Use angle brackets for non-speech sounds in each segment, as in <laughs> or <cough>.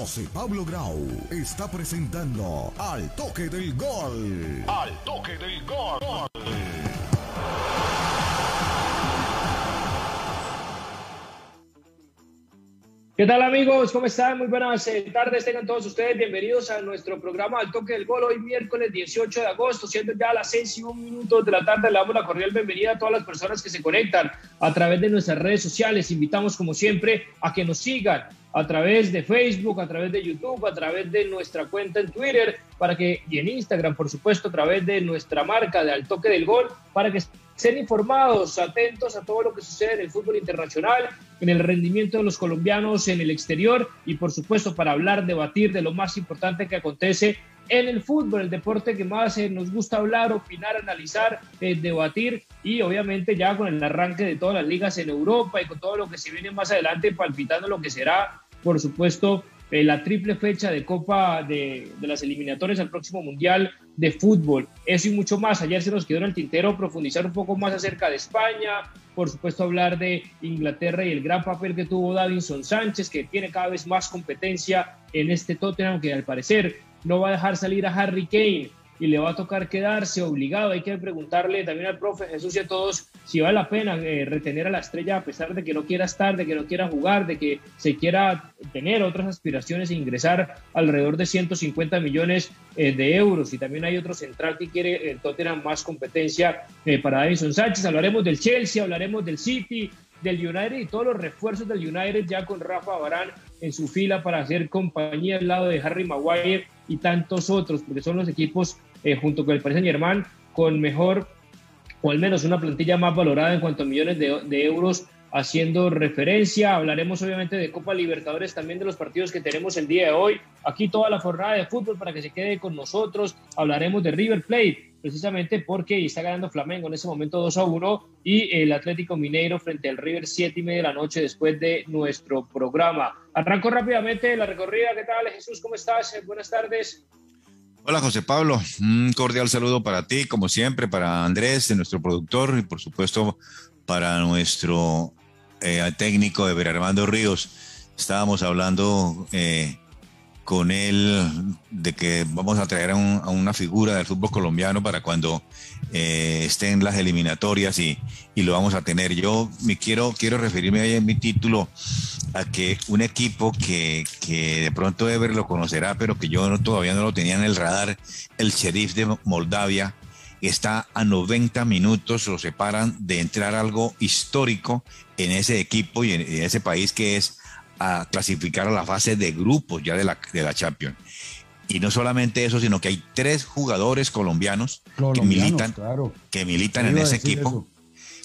José Pablo Grau está presentando Al Toque del Gol. Al Toque del Gol. ¿Qué tal amigos? ¿Cómo están? Muy buenas eh, tardes. Tengan todos ustedes bienvenidos a nuestro programa Al Toque del Gol. Hoy miércoles 18 de agosto, siendo ya las 6 y 1 minutos de la tarde, le damos la cordial bienvenida a todas las personas que se conectan a través de nuestras redes sociales. Invitamos como siempre a que nos sigan a través de Facebook, a través de YouTube, a través de nuestra cuenta en Twitter, para que, y en Instagram, por supuesto, a través de nuestra marca de Al Toque del Gol, para que estén informados, atentos a todo lo que sucede en el fútbol internacional, en el rendimiento de los colombianos en el exterior y, por supuesto, para hablar, debatir de lo más importante que acontece en el fútbol, el deporte que más eh, nos gusta hablar, opinar, analizar, eh, debatir y obviamente ya con el arranque de todas las ligas en Europa y con todo lo que se viene más adelante, palpitando lo que será, por supuesto, eh, la triple fecha de Copa de, de, las eliminatorias al próximo Mundial de Fútbol. Eso y mucho más. Ayer se nos quedó en el tintero profundizar un poco más acerca de España, por supuesto hablar de Inglaterra y el gran papel que tuvo Davinson Sánchez, que tiene cada vez más competencia en este Tottenham, que al parecer no va a dejar salir a Harry Kane y le va a tocar quedarse obligado. Hay que preguntarle también al profe Jesús y a todos si vale la pena eh, retener a la estrella a pesar de que no quiera estar, de que no quiera jugar, de que se quiera tener otras aspiraciones e ingresar alrededor de 150 millones eh, de euros. Y también hay otro central que quiere el Tottenham más competencia eh, para Edison Sánchez. Hablaremos del Chelsea, hablaremos del City, del United y todos los refuerzos del United ya con Rafa Barán en su fila para hacer compañía al lado de Harry Maguire y tantos otros, porque son los equipos eh, junto con el Paris Saint Germain con mejor o al menos una plantilla más valorada en cuanto a millones de, de euros haciendo referencia. Hablaremos obviamente de Copa Libertadores, también de los partidos que tenemos el día de hoy. Aquí toda la jornada de fútbol para que se quede con nosotros. Hablaremos de River Plate, precisamente porque está ganando Flamengo en ese momento 2 a 1 y el Atlético Mineiro frente al River 7 y media de la noche después de nuestro programa. Arranco rápidamente la recorrida. ¿Qué tal, Jesús? ¿Cómo estás? Buenas tardes. Hola José Pablo, un cordial saludo para ti, como siempre, para Andrés, nuestro productor, y por supuesto para nuestro eh, técnico de Armando Ríos. Estábamos hablando eh, con él de que vamos a traer a, un, a, una figura del fútbol colombiano para cuando eh, estén las eliminatorias y, y, lo vamos a tener. Yo me quiero, quiero referirme ahí en mi título a que un equipo que, que de pronto Ever lo conocerá, pero que yo no, todavía no lo tenía en el radar, el Sheriff de Moldavia, está a 90 minutos, lo separan de entrar algo histórico en ese equipo y en, en ese país que es a clasificar a la fase de grupos ya de la, de la Champions. Y no solamente eso, sino que hay tres jugadores colombianos, colombianos que militan, claro. que militan en ese equipo. Eso.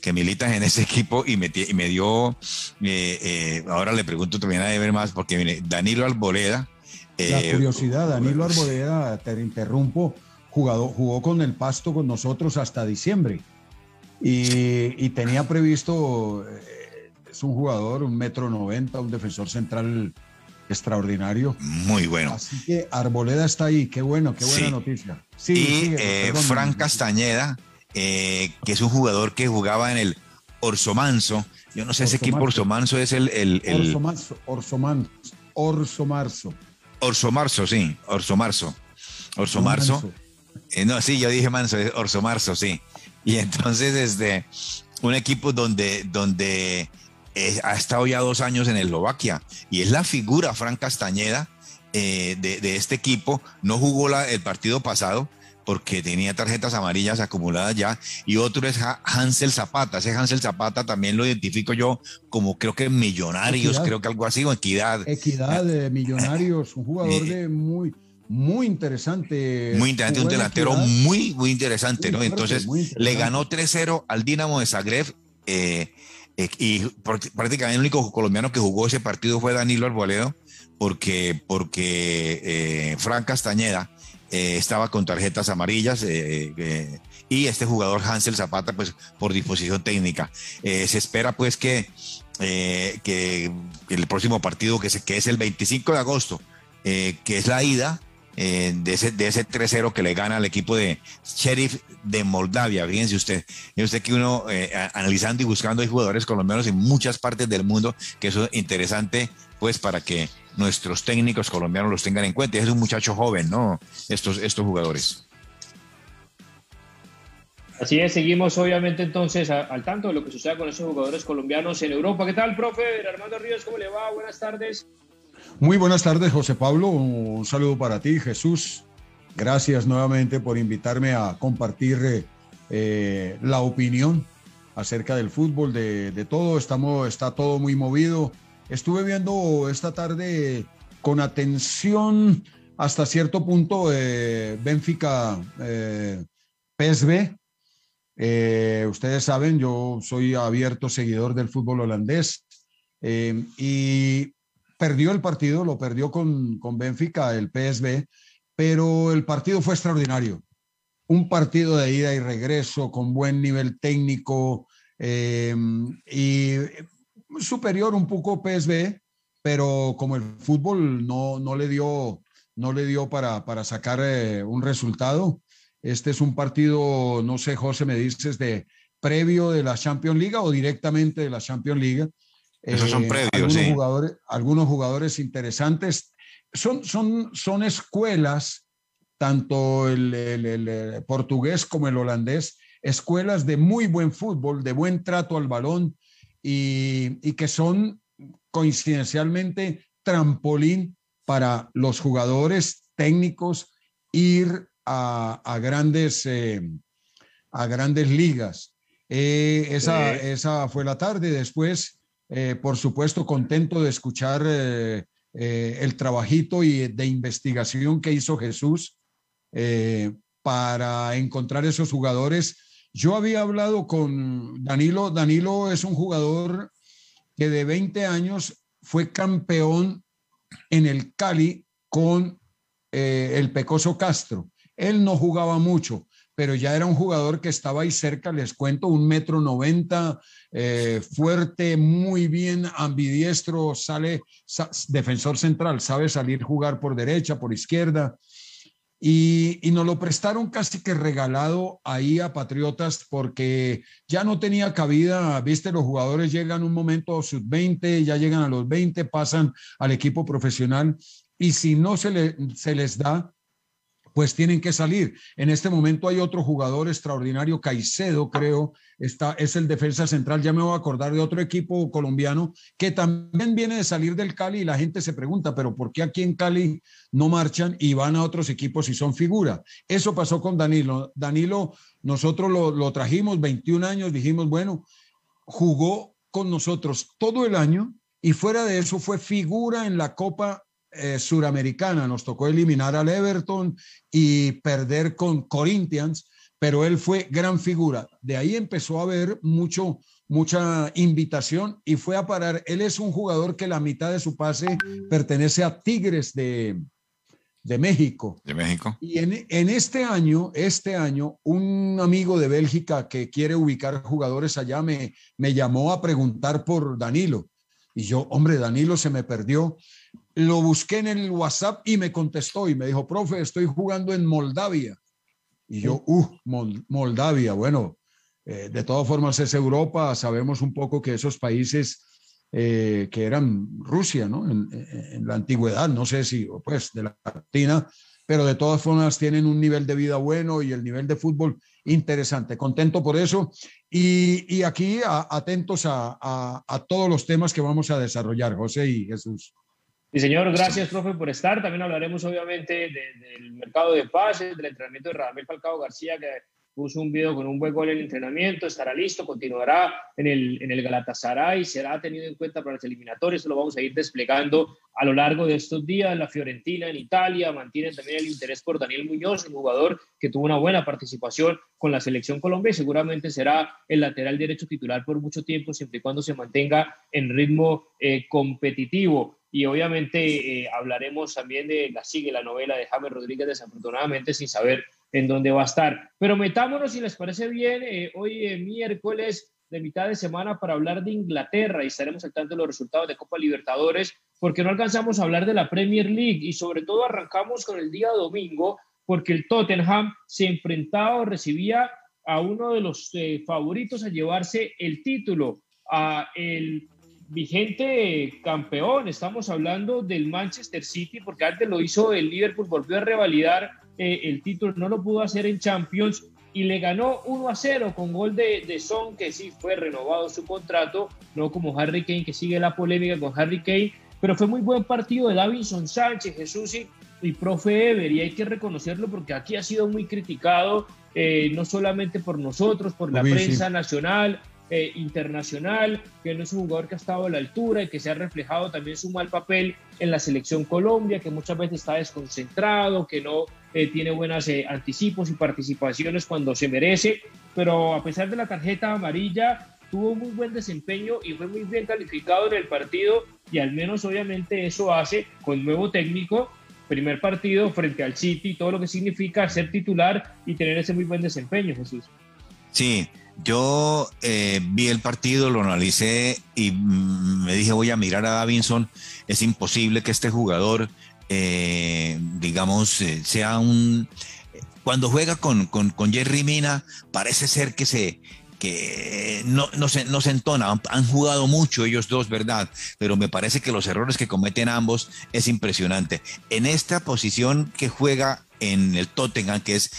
Que militan en ese equipo y me, y me dio. Eh, eh, ahora le pregunto también a ver más, porque mire, Danilo Alboreda. La eh, curiosidad, Danilo Arboleda, te interrumpo, jugado, jugó con el Pasto con nosotros hasta diciembre y, y tenía previsto es un jugador, un metro noventa, un defensor central extraordinario. Muy bueno. Así que Arboleda está ahí, qué bueno, qué buena sí. noticia. Sí, y sigue, eh, Fran Castañeda, eh, que es un jugador que jugaba en el Orsomanso. Yo no sé Orso ese equipo Orsomanso es el... el, el... Orsomanso, Orsomanso, Orsomarso. Orsomarso, sí, Orsomarso. Orsomarso. Eh, no, sí, yo dije Manso, es Orsomarso, sí. Y entonces, este, un equipo donde, donde eh, ha estado ya dos años en Eslovaquia y es la figura Fran Castañeda eh, de, de, este equipo. No jugó la, el partido pasado porque tenía tarjetas amarillas acumuladas ya. Y otro es Hansel Zapata. Ese Hansel Zapata también lo identifico yo como creo que Millonarios, equidad. creo que algo así, o Equidad. Equidad de Millonarios, un jugador de muy muy interesante. Muy interesante, un delantero muy, muy interesante, muy ¿no? Entonces, interesante. le ganó 3-0 al Dinamo de Zagreb. Eh, eh, y prácticamente el único colombiano que jugó ese partido fue Danilo Arboledo, porque, porque eh, Fran Castañeda eh, estaba con tarjetas amarillas y este jugador Hansel Zapata, pues por disposición técnica. se espera pues que, que el próximo partido, que es el 25 de agosto, que es la ida, eh, de ese, de ese 3-0 que le gana al equipo de Sheriff de Moldavia. Fíjense usted, usted que uno eh, analizando y buscando hay jugadores colombianos en muchas partes del mundo, que eso es interesante pues para que nuestros técnicos colombianos los tengan en cuenta. Es un muchacho joven, ¿no? Estos, estos jugadores. Así es, seguimos obviamente entonces al tanto de lo que suceda con esos jugadores colombianos en Europa. ¿Qué tal, profe? Armando Ríos, ¿cómo le va? Buenas tardes. Muy buenas tardes, José Pablo. Un saludo para ti, Jesús. Gracias nuevamente por invitarme a compartir eh, la opinión acerca del fútbol, de, todo. Estamos, está todo muy movido. Estuve viendo esta tarde con atención hasta cierto punto eh, Benfica eh, PSV. Eh, ustedes saben, yo soy abierto seguidor del fútbol holandés y perdió el partido, lo perdió con, con Benfica, el PSV, pero el partido fue extraordinario. Un partido de ida y regreso con buen nivel técnico, Em, y superior un poco PSV, pero como el fútbol no, no le dio, no le dio para, para sacar eh, un resultado. Este es un partido, no sé, José, me dices, de previo de la Champions League o directamente de la Champions League. Esos son eh, previos, algunos Jugadores, algunos jugadores interesantes. Son, son, son escuelas, tanto el, el portugués como el holandés, escuelas de muy buen fútbol, de buen trato al balón y, que son coincidencialmente trampolín para los jugadores técnicos ir a, grandes, eh, a grandes ligas. Eh, esa, esa fue la tarde. Después, eh, por supuesto, contento de escuchar el trabajito y de investigación que hizo Jesús para encontrar esos jugadores yo había hablado con Danilo. Danilo es un jugador que de 20 años fue campeón en el Cali con eh, el Pecoso Castro. Él no jugaba mucho, pero ya era un jugador que estaba ahí cerca, les cuento, un metro noventa, eh, fuerte, muy bien, ambidiestro, sale defensor central, sabe salir jugar por derecha, por izquierda. Y, nos lo prestaron casi que regalado ahí a Patriotas porque ya no tenía cabida, viste, los jugadores llegan un momento sub-20, ya llegan a los 20, pasan al equipo profesional y si no se les da, pues tienen que salir. En este momento hay otro jugador extraordinario, Caicedo, creo, está, es el defensa central. Ya me voy a acordar de otro equipo colombiano que también viene de salir del Cali y la gente se pregunta, pero ¿por qué aquí en Cali no marchan y van a otros equipos y son figura? Eso pasó con Danilo. Danilo, nosotros lo, lo trajimos 21 años, dijimos, bueno, jugó con nosotros todo el año y fuera de eso fue figura en la Copa eh, suramericana. Nos tocó eliminar al Everton y perder con Corinthians, pero él fue gran figura. De ahí empezó a haber mucho, mucha invitación y fue a parar. Él es un jugador que la mitad de su pase pertenece a Tigres de, de México. De México. Y en, en, este año, este año, un amigo de Bélgica que quiere ubicar jugadores allá me, me llamó a preguntar por Danilo. Y yo, hombre, Danilo se me perdió lo busqué en el WhatsApp y me contestó y me dijo, profe, estoy jugando en Moldavia. Y yo, uh, Moldavia, bueno, eh, de todas formas es Europa, sabemos un poco que esos países eh, que eran Rusia, ¿no? En, la antigüedad, no sé si, pues, de la Latina, pero de todas formas tienen un nivel de vida bueno y el nivel de fútbol interesante. Contento por eso. Y, aquí atentos a, a todos los temas que vamos a desarrollar, José y Jesús. Sí, señor, gracias, profe, por estar. También hablaremos, obviamente, del mercado de pases, del entrenamiento de Radamel Falcao García, que puso un video con un buen gol en el entrenamiento, estará listo, continuará en el, en el Galatasaray, será tenido en cuenta para las eliminatorias, lo vamos a ir desplegando a lo largo de estos días. La Fiorentina en Italia mantiene también el interés por Daniel Muñoz, un jugador que tuvo una buena participación con la selección Colombia y seguramente será el lateral derecho titular por mucho tiempo, siempre y cuando se mantenga en ritmo eh, competitivo y obviamente eh, hablaremos también de la sigue la novela de James Rodríguez desafortunadamente sin saber en dónde va a estar. Pero metámonos, si les parece bien, eh, hoy eh, miércoles de mitad de semana para hablar de Inglaterra y estaremos al tanto de los resultados de Copa Libertadores porque no alcanzamos a hablar de la Premier League y sobre todo arrancamos con el día domingo porque el Tottenham se enfrentaba o recibía a uno de los favoritos a llevarse el título, a el vigente campeón. Estamos hablando del Manchester City, porque antes lo hizo el Liverpool, volvió a revalidar eh, el título, no lo pudo hacer en Champions y le ganó 1 a 0 con gol de, de Son, que sí fue renovado su contrato, no como Harry Kane, que sigue la polémica con Harry Kane, pero fue muy buen partido de Davinson Sánchez, Jesús y, y profe Ever, y hay que reconocerlo porque aquí ha sido muy criticado, eh, no solamente por nosotros, por la prensa nacional, eh, internacional, que no es un jugador que ha estado a la altura y que se ha reflejado también su mal papel en la selección Colombia, que muchas veces está desconcentrado, que no eh, tiene buenos eh, anticipos y participaciones cuando se merece, pero a pesar de la tarjeta amarilla, tuvo muy buen desempeño y fue muy bien calificado en el partido y al menos obviamente eso hace con nuevo técnico primer partido frente al City, todo lo que significa ser titular y tener ese muy buen desempeño, Jesús. Sí, yo eh, vi el partido, lo analicé y mm, me dije voy a mirar a Davinson. Es imposible que este jugador, eh, digamos, eh, sea un... Cuando juega con, con, Jerry Mina, parece ser que se, que no, no, se, no se entona, han, jugado mucho ellos dos, ¿verdad? Pero me parece que los errores que cometen ambos es impresionante. En esta posición que juega en el Tottenham, que es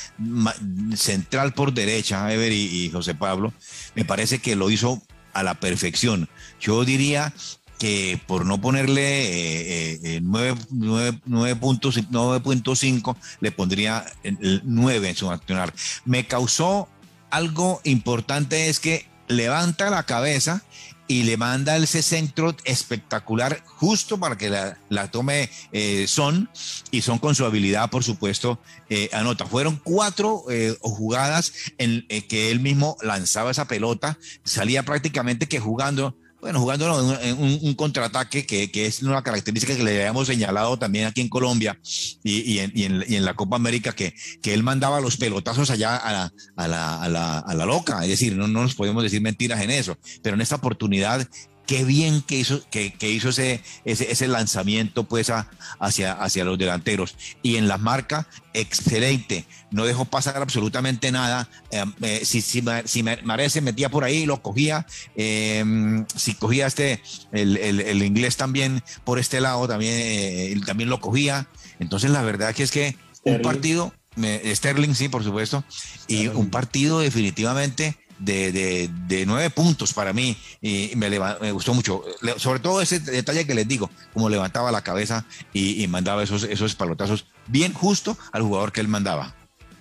central por derecha, Ever y, José Pablo, me parece que lo hizo a la perfección. Yo diría que por no ponerle 9.5, eh, le pondría el 9 en su accionar. Me causó algo importante es que levanta la cabeza y le manda ese centro espectacular justo para que la, tome eh, Son y Son con su habilidad, por supuesto, eh, anota. Fueron cuatro eh, jugadas en que él mismo lanzaba esa pelota, salía prácticamente que jugando bueno, jugando en un, contraataque que, es una característica que le habíamos señalado también aquí en Colombia y, en, la Copa América, que, que él mandaba los pelotazos allá a la, loca, es decir, no, no nos podemos decir mentiras en eso, pero en esta oportunidad qué bien que hizo, que, hizo ese, ese, lanzamiento pues hacia, hacia los delanteros. Y en la marca, excelente. No dejó pasar absolutamente nada. Em, eh, si, si, si se metía por ahí, lo cogía. Em, si cogía este, el, inglés también por este lado, también, eh, también lo cogía. Entonces la verdad que es que un partido, Sterling sí, por supuesto, y un partido definitivamente de, de, nueve puntos para mí y me, me, gustó mucho. Sobre todo ese detalle que les digo, como levantaba la cabeza y, mandaba esos, esos palotazos bien justo al jugador que él mandaba.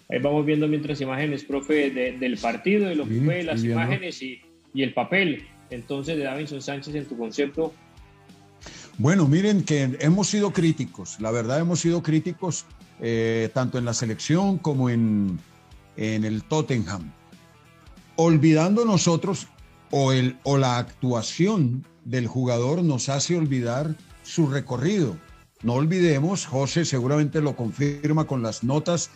Ahí vamos viendo mientras imágenes, profe, del partido, de lo que fue, las imágenes y, y, el papel entonces de Davinson Sánchez en tu concepto. Bueno, miren que hemos sido críticos, la verdad hemos sido críticos eh, tanto en la selección como en, en el Tottenham olvidando nosotros o, el, o la actuación del jugador nos hace olvidar su recorrido. No olvidemos, José seguramente lo confirma con las notas,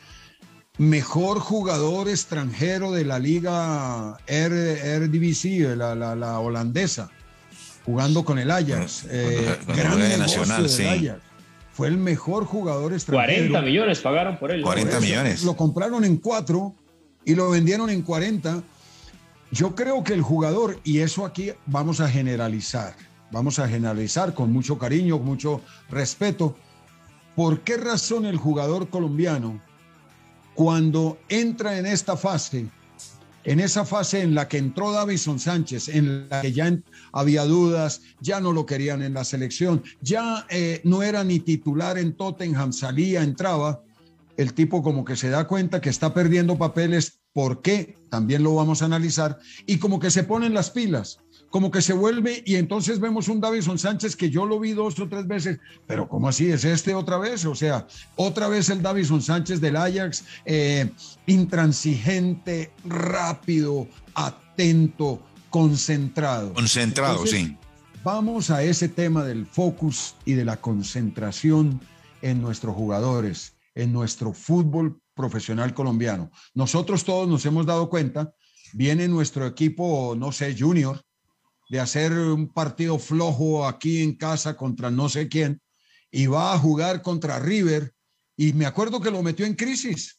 mejor jugador extranjero de la liga RDBC, la, la, la, holandesa, jugando con el Ajax. Eh, gran nacional, sí. Ajax. Fue el mejor jugador extranjero. 40 millones pagaron por él. 40 millones. Lo compraron en 4 y lo vendieron en 40 yo creo que el jugador, y eso aquí vamos a generalizar, vamos a generalizar con mucho cariño, con mucho respeto, ¿por qué razón el jugador colombiano, cuando entra en esta fase, en esa fase en la que entró Davison Sánchez, en la que ya había dudas, ya no lo querían en la selección, ya eh, no era ni titular en Tottenham, salía, entraba, el tipo como que se da cuenta que está perdiendo papeles ¿Por qué? También lo vamos a analizar. Y como que se ponen las pilas, como que se vuelve y entonces vemos un Davison Sánchez que yo lo vi dos o tres veces, pero ¿cómo así? ¿Es este otra vez? O sea, otra vez el Davison Sánchez del Ajax, eh, intransigente, rápido, atento, concentrado. Concentrado, sí. Vamos a ese tema del focus y de la concentración en nuestros jugadores, en nuestro fútbol profesional colombiano. Nosotros todos nos hemos dado cuenta, viene nuestro equipo, no sé, junior, de hacer un partido flojo aquí en casa contra no sé quién, y va a jugar contra River, y me acuerdo que lo metió en crisis.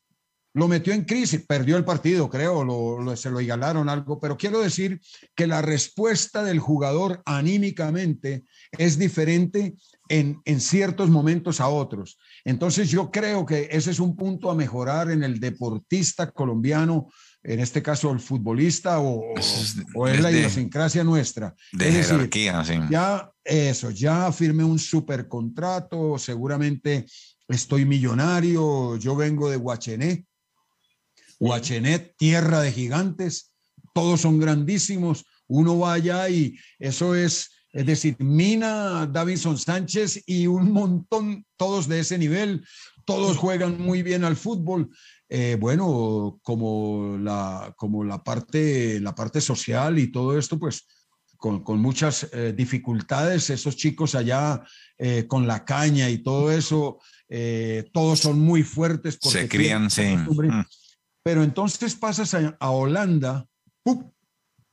Lo metió en crisis, perdió el partido, creo, lo, se lo igualaron algo, pero quiero decir que la respuesta del jugador anímicamente es diferente en, en, ciertos momentos a otros. Entonces yo creo que ese es un punto a mejorar en el deportista colombiano, en este caso el futbolista o, es, o es la idiosincrasia nuestra. De jerarquía, sí. Ya eso, ya firmé un super contrato, seguramente estoy millonario, yo vengo de Huachené, Huachenet, tierra de gigantes, todos son grandísimos, uno va allá y eso es, es decir, Mina, Davinson Sánchez y un montón, todos de ese nivel, todos juegan muy bien al fútbol. Eh, bueno, como la, como la parte, la parte social y todo esto, pues con, con muchas eh, dificultades, esos chicos allá eh, con la caña y todo eso, todos son muy fuertes. Se crían, sí. Pero entonces pasas a, Holanda,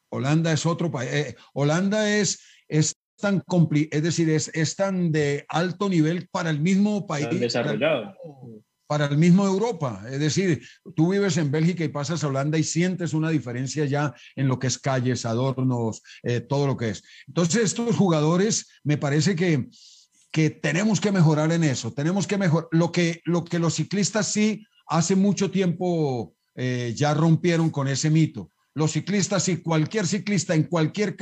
Holanda es otro país, eh, Holanda es, es tan es decir, es, es, tan de alto nivel para el mismo país. desarrollado. Para, el mismo Europa. Es decir, tú vives en Bélgica y pasas a Holanda y sientes una diferencia ya en lo que es calles, adornos, eh, todo lo que es. Entonces, estos jugadores, me parece que, que tenemos que mejorar en eso. Tenemos que mejorar. Lo que, lo que los ciclistas sí hace mucho tiempo eh, ya rompieron con ese mito. Los ciclistas y cualquier ciclista en cualquier,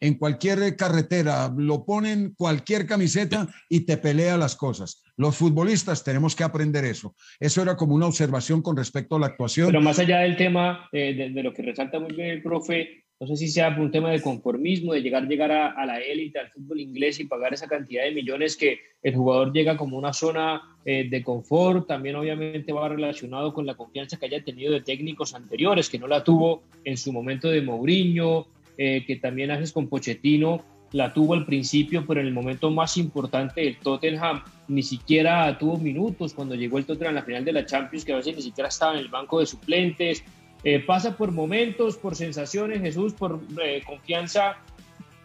en cualquier carretera lo ponen cualquier camiseta y te pelea las cosas. Los futbolistas tenemos que aprender eso. Eso era como una observación con respecto a la actuación. Pero más allá del tema eh, de, de, lo que resalta muy bien el profe, no sé si sea por un tema de conformismo, de llegar, llegar a, a la élite, al fútbol inglés y pagar esa cantidad de millones que el jugador llega como una zona eh, de confort. También obviamente va relacionado con la confianza que haya tenido de técnicos anteriores, que no la tuvo en su momento de Mourinho, eh, que también haces con Pochettino, la tuvo al principio, pero en el momento más importante del Tottenham ni siquiera tuvo minutos cuando llegó el Tottenham a la final de la Champions, que a veces ni siquiera estaba en el banco de suplentes eh, pasa por momentos, por sensaciones, Jesús, por eh, confianza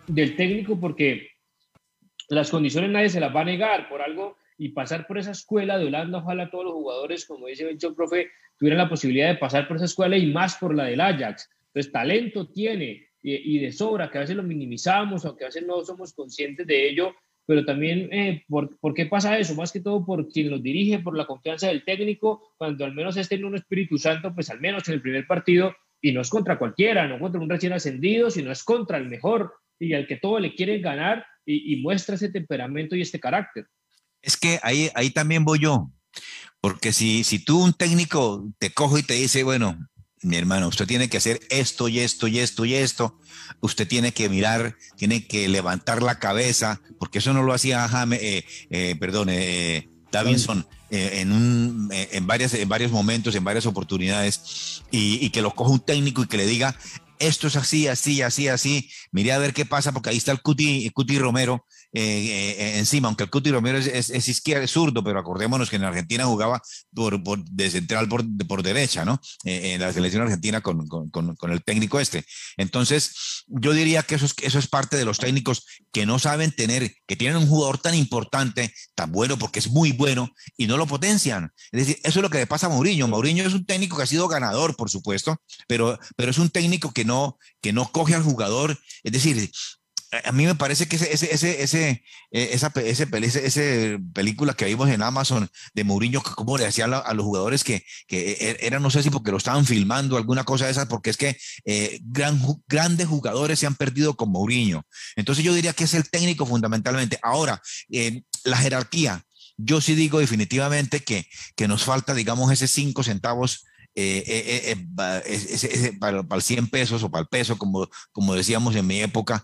del técnico, porque las condiciones nadie se las va a negar por algo y pasar por esa escuela de Holanda, ojalá todos los jugadores, como dice el profe, tuvieran la posibilidad de pasar por esa escuela y más por la del Ajax. Entonces, talento tiene y de sobra, que a veces lo minimizamos o que a veces no somos conscientes de ello, pero también eh, ¿por, ¿por, qué pasa eso? Más que todo por quien los dirige, por la confianza del técnico, cuando al menos estén en un Espíritu Santo, pues al menos en el primer partido, y no es contra cualquiera, no contra un recién ascendido, sino es contra el mejor y al que todo le quieren ganar y, y muestra ese temperamento y este carácter. Es que ahí, ahí también voy yo, porque si, si tú un técnico te cojo y te dice, bueno, mi hermano, usted tiene que hacer esto y esto y esto y esto. Usted tiene que mirar, tiene que levantar la cabeza, porque eso no lo hacía Jaime, eh, eh, perdón, eh, Davinson eh, en, eh, en, varias, en varios momentos, en varias oportunidades, y, que lo coja un técnico y que le diga, esto es así, así, así, así, mire a ver qué pasa, porque ahí está el Cuti, Cuti Romero eh, eh, encima, aunque el Cuti Romero es, es zurdo, pero acordémonos que en Argentina jugaba por, por de central por, derecha, ¿no? Eh, en la selección argentina con, con, el técnico este. Entonces, yo diría que eso es, eso es parte de los técnicos que no saben tener, que tienen un jugador tan importante, tan bueno, porque es muy bueno, y no lo potencian. Es decir, eso es lo que le pasa a Mourinho. Mourinho es un técnico que ha sido ganador, por supuesto, pero, pero es un técnico que no, que no coge al jugador. Es decir, a mí me parece que ese, ese, ese, ese, eh, esa, ese, ese, película que vimos en Amazon de Mourinho, como le hacían a, los jugadores que, que e, era, no sé si porque lo estaban filmando, alguna cosa de esas, porque es que eh, gran, grandes jugadores se han perdido con Mourinho. Entonces yo diría que es el técnico fundamentalmente. Ahora, eh, la jerarquía. Yo sí digo definitivamente que, que nos falta, digamos, ese cinco centavos eh, eh, eh, para, para, el 100 pesos o para el peso, como, como decíamos en mi época,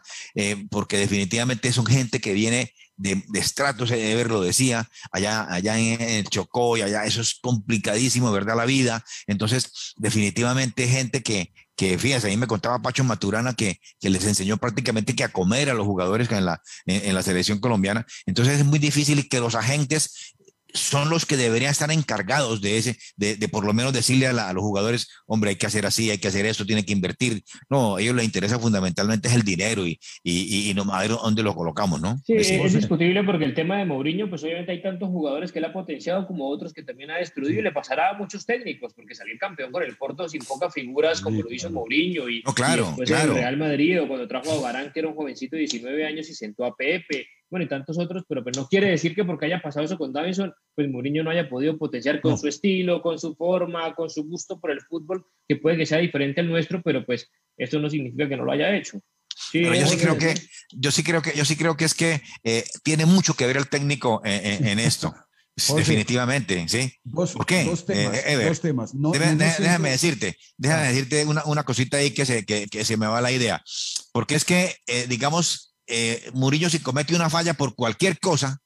porque definitivamente son gente que viene de, de estratos, lo decía, allá, allá en el Chocó y allá, eso es complicadísimo, ¿verdad? La vida. Entonces, definitivamente gente que, que fíjense, ahí me contaba Pacho Maturana que, que, les enseñó prácticamente que a comer a los jugadores en la, en, en la selección colombiana. Entonces es muy difícil que los agentes son los que deberían estar encargados de ese, de, de por lo menos decirle a, los jugadores, hombre, hay que hacer así, hay que hacer esto, tiene que invertir. No, a ellos les interesa fundamentalmente es el dinero y, y, y no a ver dónde lo colocamos, ¿no? Sí, es, <laughs> discutible porque el tema de Mourinho, pues obviamente hay tantos jugadores que él ha potenciado como otros que también ha destruido y le pasará a muchos técnicos, porque salir campeón con el Porto sin pocas figuras como lo hizo Mourinho y, no, claro, después claro. el Real Madrid o cuando trajo a Barán, que era un jovencito de 19 años y sentó a Pepe bueno, y tantos otros, pero pues no quiere decir que porque haya pasado eso con Davison, pues Mourinho no haya podido potenciar con su estilo, con su forma, con su gusto por el fútbol, que puede que sea diferente al nuestro, pero pues eso no significa que no lo haya hecho. Sí, yo sí creo que yo sí creo que yo sí creo que es que eh, tiene mucho que ver el técnico en, en esto. <laughs> Definitivamente, sí. ¿Por qué? Dos temas. Eh, dos temas. No, déjame, déjame decirte, déjame decirte una, una, cosita ahí que se, que, que, se me va la idea. Porque es que, eh, digamos, eh, Murillo si comete una falla por cualquier cosa,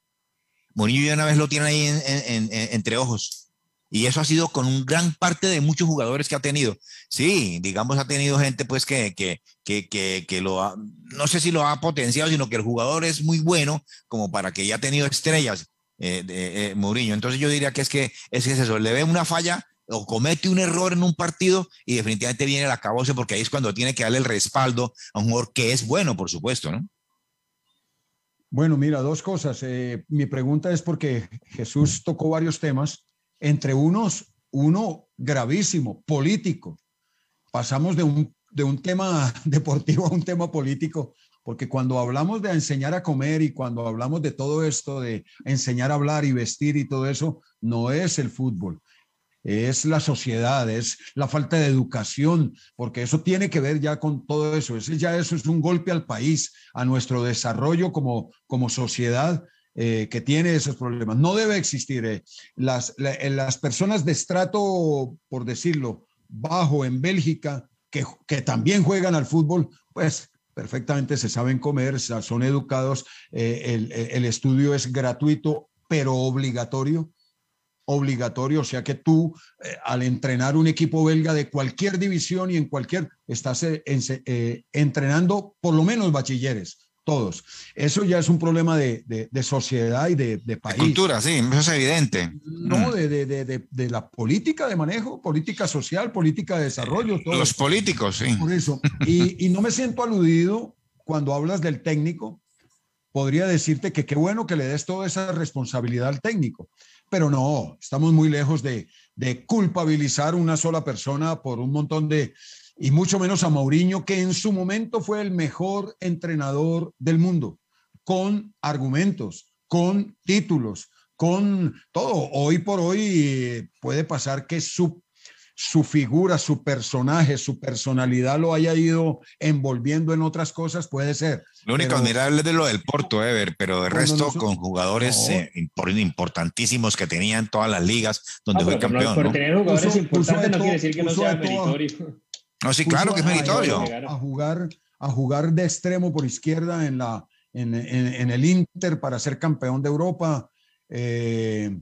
Murillo ya una vez lo tiene ahí en, entre ojos. Y eso ha sido con un gran parte de muchos jugadores que ha tenido. Sí, digamos, ha tenido gente pues que, que, que, que, lo ha, no sé si lo ha potenciado, sino que el jugador es muy bueno como para que ya ha tenido estrellas eh, de eh, Murillo. Entonces yo diría que es que es, que es eso, le ve una falla o comete un error en un partido y definitivamente viene el acabose porque ahí es cuando tiene que darle el respaldo a un jugador que es bueno, por supuesto, ¿no? Bueno, mira, dos cosas. Eh, mi pregunta es porque Jesús tocó varios temas, entre unos, uno gravísimo, político. Pasamos de un, de un tema <laughs> deportivo a un tema político, porque cuando hablamos de enseñar a comer y cuando hablamos de todo esto, de enseñar a hablar y vestir y todo eso, no es el fútbol es la sociedad, es la falta de educación, porque eso tiene que ver ya con todo eso. Ese ya eso es un golpe al país, a nuestro desarrollo como, como sociedad eh, que tiene esos problemas. No debe existir. Eh, las, eh, las personas de estrato, por decirlo, bajo en Bélgica, que, que también juegan al fútbol, pues perfectamente se saben comer, son educados, el, el estudio es gratuito, pero obligatorio obligatorio, o sea que tú eh, al entrenar un equipo belga de cualquier división y en cualquier, estás eh, eh, entrenando por lo menos bachilleres, todos. Eso ya es un problema de, de, sociedad y de, de país. cultura, sí, eso es evidente. No, mm. de, la política de manejo, política social, política de desarrollo. Los políticos, sí. Por eso. Y, y no me siento aludido cuando hablas del técnico. Podría decirte que qué bueno que le des toda esa responsabilidad al técnico pero no, estamos muy lejos de, de culpabilizar una sola persona por un montón de, y mucho menos a Mourinho, que en su momento fue el mejor entrenador del mundo, con argumentos, con títulos, con todo. Hoy por hoy eh, puede pasar que su su figura, su personaje, su personalidad lo haya ido envolviendo en otras cosas, puede ser. Lo único admirable es de lo del Porto, Ever, pero de resto con jugadores eh, importantísimos que tenían todas las ligas donde fue campeón. por tener jugadores importantes no quiere decir que no sea meritorio. No, sí, claro que es meritorio. A, jugar, a jugar de extremo por izquierda en, la, en, en, el Inter para ser campeón de Europa. Eh,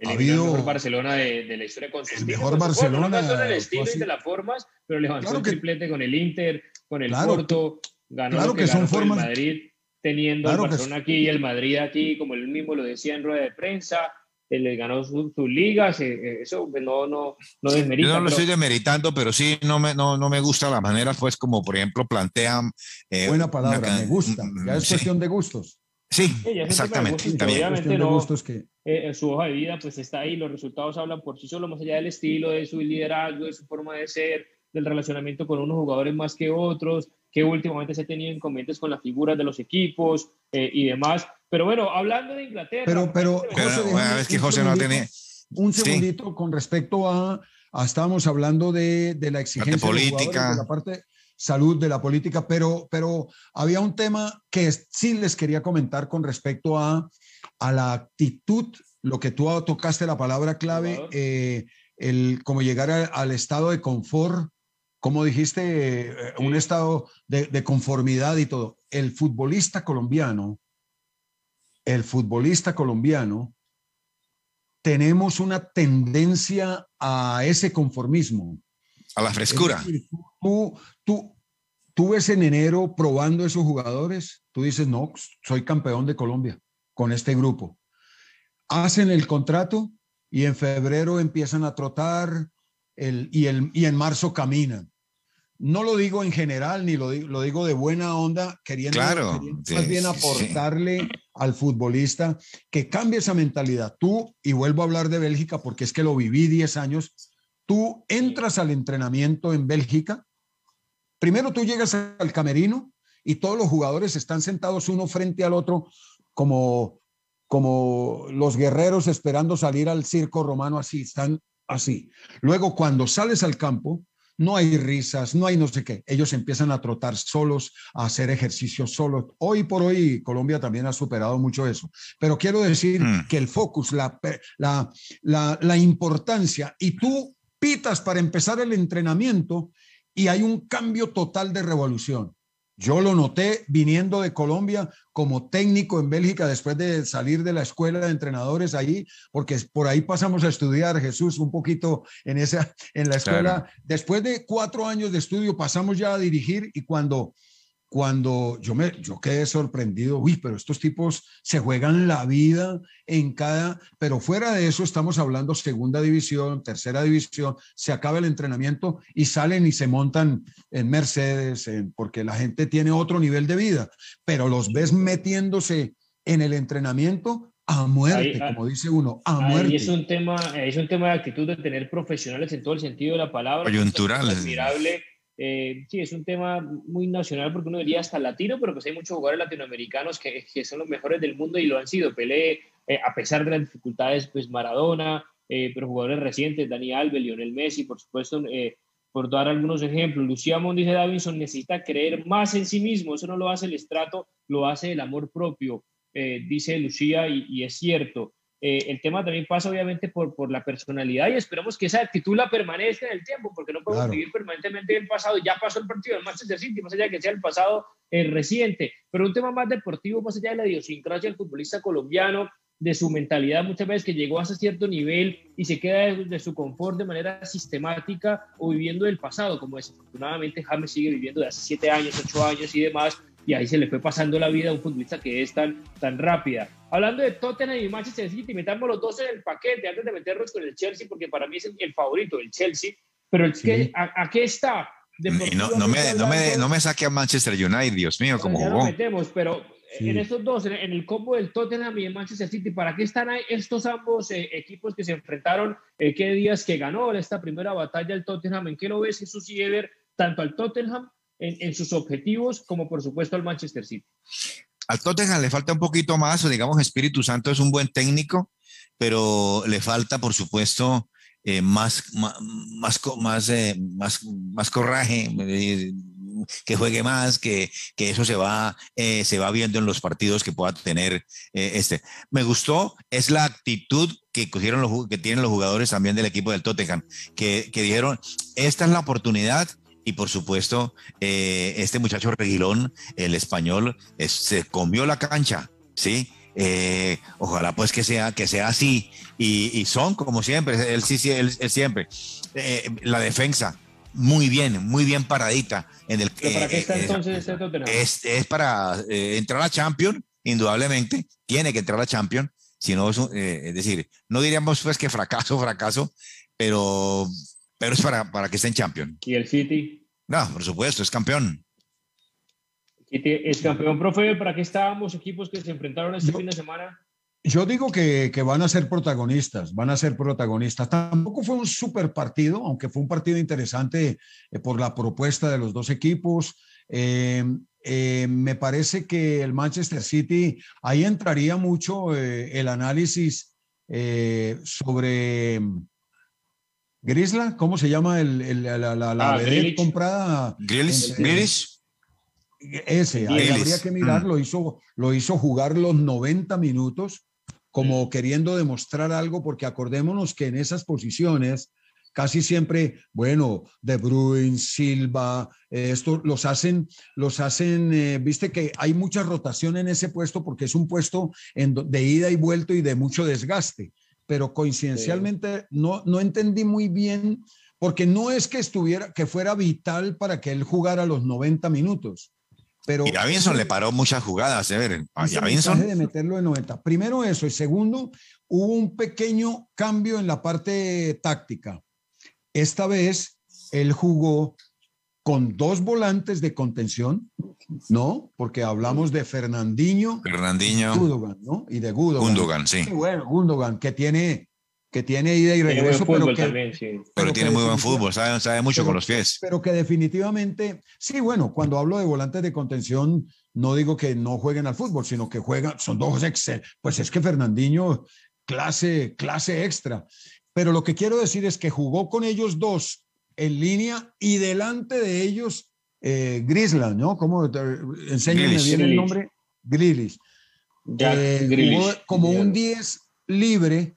el mejor Barcelona de, de, la historia con El mejor Barcelona. No el estilo y de las formas, pero levantó claro que, triplete con el Inter, con el Porto, ganó claro que, son formas, el Madrid, teniendo el Barcelona aquí y el Madrid aquí, como él mismo lo decía en rueda de prensa. Él le ganó sus su ligas, eh, eso pues, no, no, no desmerita. Yo no lo estoy demeritando, pero sí no me, no, no me gusta la manera, pues, como por ejemplo plantean. Eh, Buena palabra, me gusta. Ya es sí. cuestión de gustos. Sí, exactamente. Obviamente no, que... eh, su hoja de vida pues está ahí, los resultados hablan por sí solos, más allá del estilo, de su liderazgo, de su forma de ser, del relacionamiento con unos jugadores más que otros, que últimamente se ha tenido inconvenientes con las figuras de los equipos eh, y demás. Pero bueno, hablando de Inglaterra... Pero, pero, José, bueno, es que José no tiene... Un segundito sí. con respecto a, a, Estábamos hablando de, de la exigencia política. De la parte salud de la política, pero, pero había un tema que sí les quería comentar con respecto a, a la actitud, lo que tú tocaste la palabra clave, eh, el como llegar a, al estado de confort, como dijiste, eh, un estado de, de conformidad y todo. El futbolista colombiano, el futbolista colombiano, tenemos una tendencia a ese conformismo. A la frescura. Decir, tú, tú, tú ves en enero probando esos jugadores, tú dices, no, soy campeón de Colombia con este grupo. hacen el contrato y en febrero empiezan a trotar el, y, el, y en marzo caminan. No lo digo en general, ni lo, lo digo de buena onda, queriendo, claro, más bien aportarle al futbolista que cambie esa mentalidad. Tú, y vuelvo a hablar de Bélgica porque es que lo viví 10 años, tú entras al entrenamiento en Bélgica, primero tú llegas al camerino y todos los jugadores están sentados uno frente al otro como, como los guerreros esperando salir al circo romano, así, están así. Luego, cuando sales al campo, no hay risas, no hay no sé qué. Ellos empiezan a trotar solos, a hacer ejercicios solos. Hoy por hoy Colombia también ha superado mucho eso. Pero quiero decir mm. que el focus, la, la, la, la importancia, y tú pitas para empezar el entrenamiento y hay un cambio total de revolución. Yo lo noté viniendo de Colombia como técnico en Bélgica después de salir de la escuela de entrenadores allí, porque por ahí pasamos a estudiar, Jesús, un poquito en, esa, en la escuela. Después de cuatro años de estudio pasamos ya a dirigir y cuando cuando yo me yo quedé sorprendido, uy, pero estos tipos se juegan la vida en cada, pero fuera de eso estamos hablando segunda división, tercera división, se acaba el entrenamiento y salen y se montan en Mercedes, porque la gente tiene otro nivel de vida, pero los ves metiéndose en el entrenamiento a muerte, ah, como dice uno, a muerte. Es un tema, es un tema de actitud de tener profesionales en todo el sentido de la palabra. Coyunturales. Admirable eh, sí, es un tema muy nacional porque uno diría hasta latino, pero pues hay muchos jugadores latinoamericanos que, que son los mejores del mundo y lo han sido. Pelé, eh, a pesar de las dificultades, pues Maradona, eh, pero jugadores recientes, Dani Alves, Lionel Messi, por supuesto, por dar algunos ejemplos. Lucía Mon dice Davinson necesita creer más en sí mismo, eso no lo hace el estrato, lo hace el amor propio, dice Lucía, y, y es cierto. Eh, el tema también pasa obviamente por, por la personalidad y esperemos que esa actitud la permanezca en el tiempo, porque no podemos vivir permanentemente el pasado. Ya pasó el partido del Manchester City, más allá de que sea el pasado eh, reciente, pero un tema más deportivo, más allá de la idiosincrasia del futbolista colombiano, de su mentalidad muchas veces que llegó hasta cierto nivel y se queda de, su confort de manera sistemática o viviendo del pasado, como desafortunadamente James sigue viviendo de hace siete años, ocho años y demás, y ahí se le fue pasando la vida a un futbolista que es tan, tan rápida. Hablando de Tottenham y Manchester City, metamos los dos en el paquete antes de meternos con el Chelsea, porque para mí es el, favorito, el Chelsea. Pero es que, ¿a, qué está? No, no, me, no, me, no, me, saque a Manchester United, Dios mío, como jugó. metemos, pero en estos dos, en, el combo del Tottenham y el Manchester City, ¿para qué están ahí estos ambos eh, equipos que se enfrentaron? Eh, ¿Qué días que ganó esta primera batalla el Tottenham? ¿En qué lo ves, Jesús y Ever, tanto al Tottenham en, en, sus objetivos como por supuesto al Manchester City? Al Tottenham le falta un poquito más, o digamos, Espíritu Santo es un buen técnico, pero le falta, por supuesto, eh, más, más, más, eh, más, más, corraje, eh, que juegue más, que, que eso se va, se va viendo en los partidos que pueda tener este. Me gustó, es la actitud que cogieron los, que tienen los jugadores también del equipo del Tottenham, que, que dijeron, esta es la oportunidad y por supuesto, eh, este muchacho Reguilón, el español, se comió la cancha, ¿sí? Eh, ojalá pues que sea, que sea así. Y, son, como siempre, él, sí, él, siempre. Eh, la defensa, muy bien, muy bien paradita. En el, ¿Para qué está entonces es, es, para entrar a Champions, indudablemente, tiene que entrar a Champions. Si no, es decir, no diríamos pues que fracaso, fracaso, pero pero es para, para que esté en Champions. ¿Y el City? No, por supuesto, es campeón. Es campeón, profe. ¿Para qué estábamos equipos que se enfrentaron este fin de semana? Yo digo que, que, van a ser protagonistas, van a ser protagonistas. Tampoco fue un super partido, aunque fue un partido interesante eh, por la propuesta de los dos equipos. Eh, eh, me parece que el Manchester City, ahí entraría mucho el análisis sobre Grisla, ¿cómo se llama el, la, la, la ah, comprada? Grillis. Ese, ahí habría que mirar, mm. lo, hizo, lo hizo jugar los 90 minutos como mm. queriendo demostrar algo, porque acordémonos que en esas posiciones casi siempre, bueno, De Bruyne, Silva, esto los hacen, los hacen, eh, viste que hay mucha rotación en ese puesto porque es un puesto de ida y vuelto y de mucho desgaste pero coincidencialmente no, no entendí muy bien, porque no es que estuviera, que fuera vital para que él jugara los 90 minutos, Pero y Davinson le paró muchas jugadas, a ver, a Davinson. de meterlo en 90. Primero eso, y segundo, hubo un pequeño cambio en la parte táctica. Esta vez él jugó con dos volantes de contención, ¿no? Porque hablamos de Fernandinho Fernandinho, Gundogan, ¿no? Y de Gundogan. Gundogan, sí. Sí, bueno, Gundogan, que tiene, que tiene ida y regreso, pero que, también, sí. Pero pero tiene que muy buen fútbol, sabe, sabe mucho pero- con los pies. pero que definitivamente, sí, bueno, cuando hablo de volantes de contención, no digo que no jueguen al fútbol, sino que juegan, son dos excel. Pues es que Fernandinho, clase, clase extra. Pero lo que quiero decir es que jugó con ellos dos en línea y delante de ellos eh, Grisland, ¿no? ¿Cómo? te- Enséñame Grealish. bien el nombre. Jack Eh, como un 10 libre,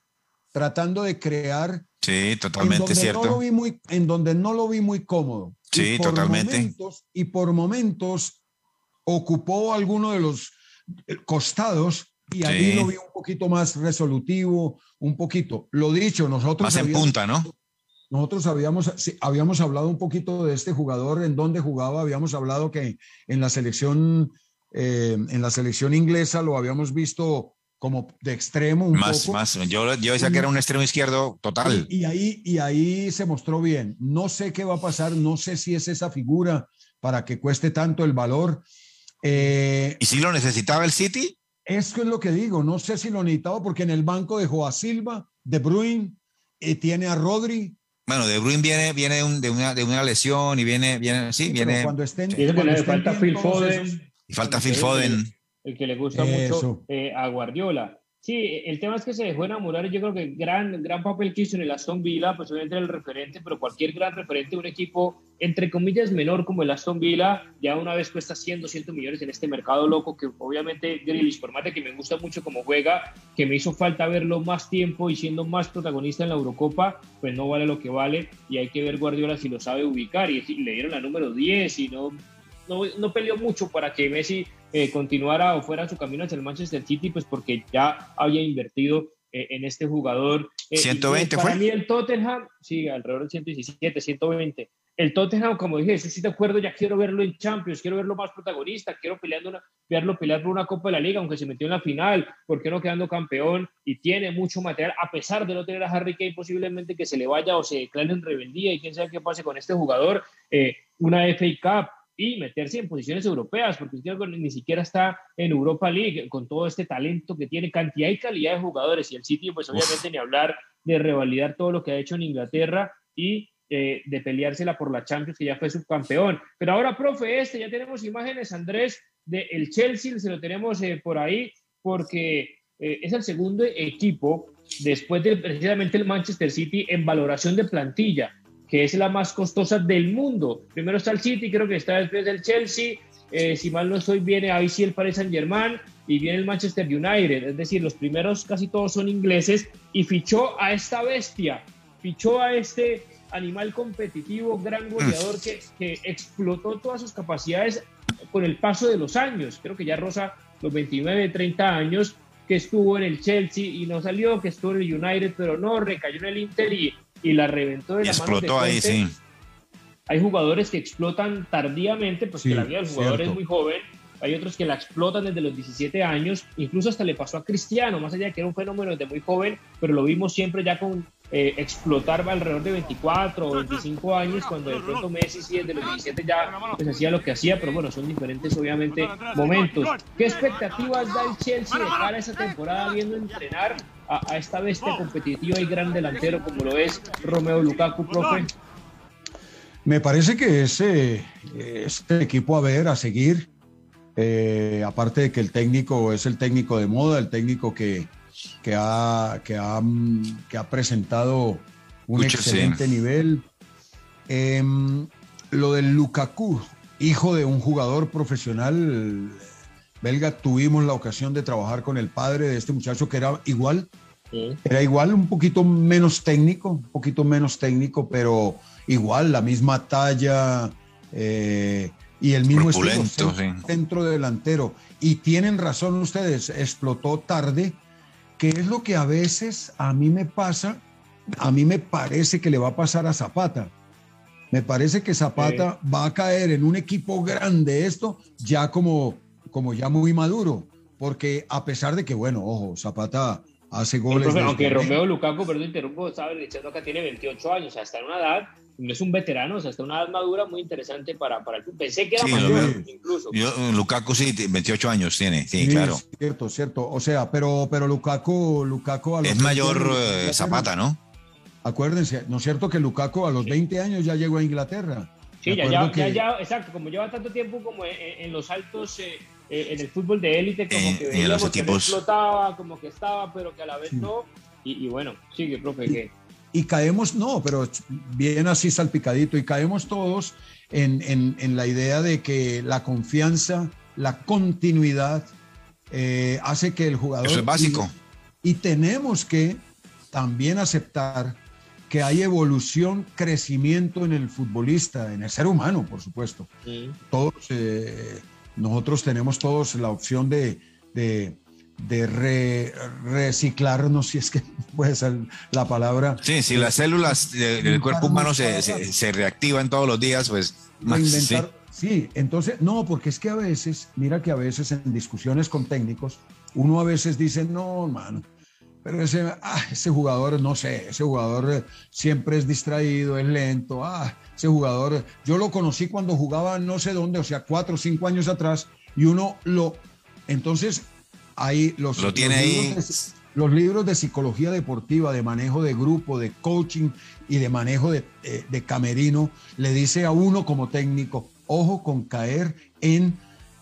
tratando de crear Sí, en totalmente donde cierto. No lo vi muy, en donde no lo vi muy cómodo. Sí, totalmente. momentos- y por momentos ocupó alguno de los eh, costados y allí Sí. lo vi un poquito más resolutivo, un poquito. Lo dicho, nosotros Más en punta, ¿no? Nosotros habíamos, habíamos hablado un poquito de este jugador, en dónde jugaba, habíamos hablado que en la selección, eh, en la selección inglesa lo habíamos visto como de extremo un Más, poco. más. Yo, yo decía que era un extremo izquierdo total. Y, ahí, y ahí se mostró bien. No sé qué va a pasar, no sé si es esa figura para que cueste tanto el valor. Eh, ¿Y si lo necesitaba el City? eso es lo que digo, no sé si lo necesitaba porque en el banco dejó a Silva, De Bruyne, y tiene a Rodri. Bueno, De Bruyne viene, viene de, un- de una, de una lesión y viene, viene sí, Sí, viene. cuando estén, cuando estén falta bien Phil Foden. esos- Y falta Phil Foden. el que le gusta Eso. mucho eh, a Guardiola. Sí, el tema es que se dejó enamorar. Yo creo que gran, gran papel que hizo en el Aston Villa, pues obviamente era el referente, pero cualquier gran referente de un equipo, entre comillas, menor como el Aston Villa, ya una vez cuesta 100, 200 millones en este mercado loco, que obviamente Grealish, por que me gusta mucho como juega, que me hizo falta verlo más tiempo y siendo más protagonista en la Eurocopa, pues no vale lo que vale y hay que ver Guardiola si lo sabe ubicar. Y le dieron la número 10 y no, no, no peleó mucho para que Messi eh, continuara o fuera su camino hacia el Manchester City, pues porque ya había invertido eh, en este jugador. Eh, y 120 para fue. mí el Tottenham, sí, alrededor del 117, 120. El Tottenham, como dije, eso sí de acuerdo, ya quiero verlo en Champions, quiero verlo más protagonista, quiero peleando una, verlo pelear por una Copa de la Liga, aunque se metió en la final, ¿por qué no quedando campeón? Y tiene mucho material, a pesar de no tener a Harry Kane, posiblemente que se le vaya o se declare en rebeldía y quién sabe qué pase con este jugador, eh, una FA Cup, y meterse en posiciones europeas, porque ni siquiera está en Europa League con todo este talento que tiene, cantidad y calidad de jugadores. Y el City, pues obviamente ni hablar de revalidar todo lo que ha hecho en Inglaterra y eh, de peleársela por la Champions, que ya fue subcampeón. Pero ahora, profe, este, ya tenemos imágenes, Andrés, del el Chelsea, se lo tenemos eh, por ahí, porque eh, es el segundo equipo después de precisamente el Manchester City en valoración de plantilla que es la más costosa del mundo. Primero está el City, creo que está después del Chelsea, eh, si mal no estoy, viene ahí sí el Paris Saint Germain y viene el Manchester United, es decir, los primeros casi todos son ingleses y fichó a esta bestia, fichó a este animal competitivo, gran goleador que, que explotó todas sus capacidades con el paso de los años, creo que ya rosa los 29, 30 años, que estuvo en el Chelsea y no salió, que estuvo en el United, pero no, recayó en el Inter y, y la reventó de Y la mano de explotó ahí, sí. Hay jugadores que explotan tardíamente, pues Sí, que la vida del jugador cierto. es muy joven. Hay otros que la explotan desde los 17 años. Incluso hasta le pasó a Cristiano, más allá de que era un fenómeno desde muy joven, pero lo vimos siempre ya con eh, explotar alrededor de 24 o 25 años, cuando de pronto Messi sí desde los 17 ya pues, hacía lo que hacía, pero bueno, son diferentes obviamente momentos. ¿Qué expectativas da el Chelsea de cara a esa temporada viendo entrenar a, a esta bestia competitiva y gran delantero como lo es Romeo Lukaku, profe? Me parece que ese este equipo a ver, a seguir, eh, aparte de que el técnico es el técnico de moda, el técnico que, que, ha, que, ha, mm, que ha presentado un Mucho, sí. excelente nivel. Em, lo del Lukaku, hijo de un jugador profesional belga, tuvimos la ocasión de trabajar con el padre de este muchacho que era igual, era igual, un poquito menos técnico, un poquito menos técnico, pero igual, la misma talla eh, y el mismo estilo, sí. cen- centro delantero. Y tienen razón ustedes, explotó tarde, que es lo que a veces a mí me pasa, a mí me parece que le va a pasar a Zapata. Me parece que Zapata va a caer en un equipo grande esto, ya como, como ya muy maduro, porque a pesar de que, bueno, ojo, Zapata hace goles. aunque Romeo Lukaku, perdón, interrumpo, estaba diciendo que tiene 28 años, hasta en una edad, es un veterano, o sea, hasta una edad madura muy interesante para, para el club. Pensé que era mayor, incluso. Lukaku sí, 28 años tiene, sí, claro. Cierto, cierto. O sea, pero, pero Lukaku, Lukaku Es mayor eh, Zapata, ¿no? Acuérdense, ¿no es cierto que Lukaku a los 20 años ya llegó a Inglaterra? Sí, ya, ya, ya, exacto, como lleva tanto tiempo como en, los altos, eh, eh, en el fútbol de élite, como que veíamos los equipos... que explotaba, como que estaba, pero que a la vez no. Y, bueno, sigue, profe, que... Y caemos, no, pero bien así salpicadito, y caemos todos en, en, en la idea de que la confianza, la continuidad, eh, hace que el jugador... Eso es básico. Y, y tenemos que también aceptar que hay evolución, crecimiento en el futbolista, en el ser humano, por supuesto. Todos, eh, nosotros tenemos todos la opción de, de, reciclarnos, si es que <laughs> puede ser la palabra. Sí, si las células del cuerpo humano se, se, reactivan todos los días, pues... Más, sí. sí, entonces, no, porque es que a veces, mira que a veces en discusiones con técnicos, uno a veces dice, no, hermano, pero ese, ah, ese jugador, no sé, ese jugador eh, siempre es distraído, es lento. Ah, ese jugador, yo lo conocí cuando jugaba no sé dónde, o sea, cuatro o cinco años atrás, y uno lo. Entonces, ahí los. Lo tiene ahí. los libros de psicología deportiva, de manejo de grupo, de coaching y de manejo de, eh, de camerino, le dice a uno como técnico, ojo con caer en,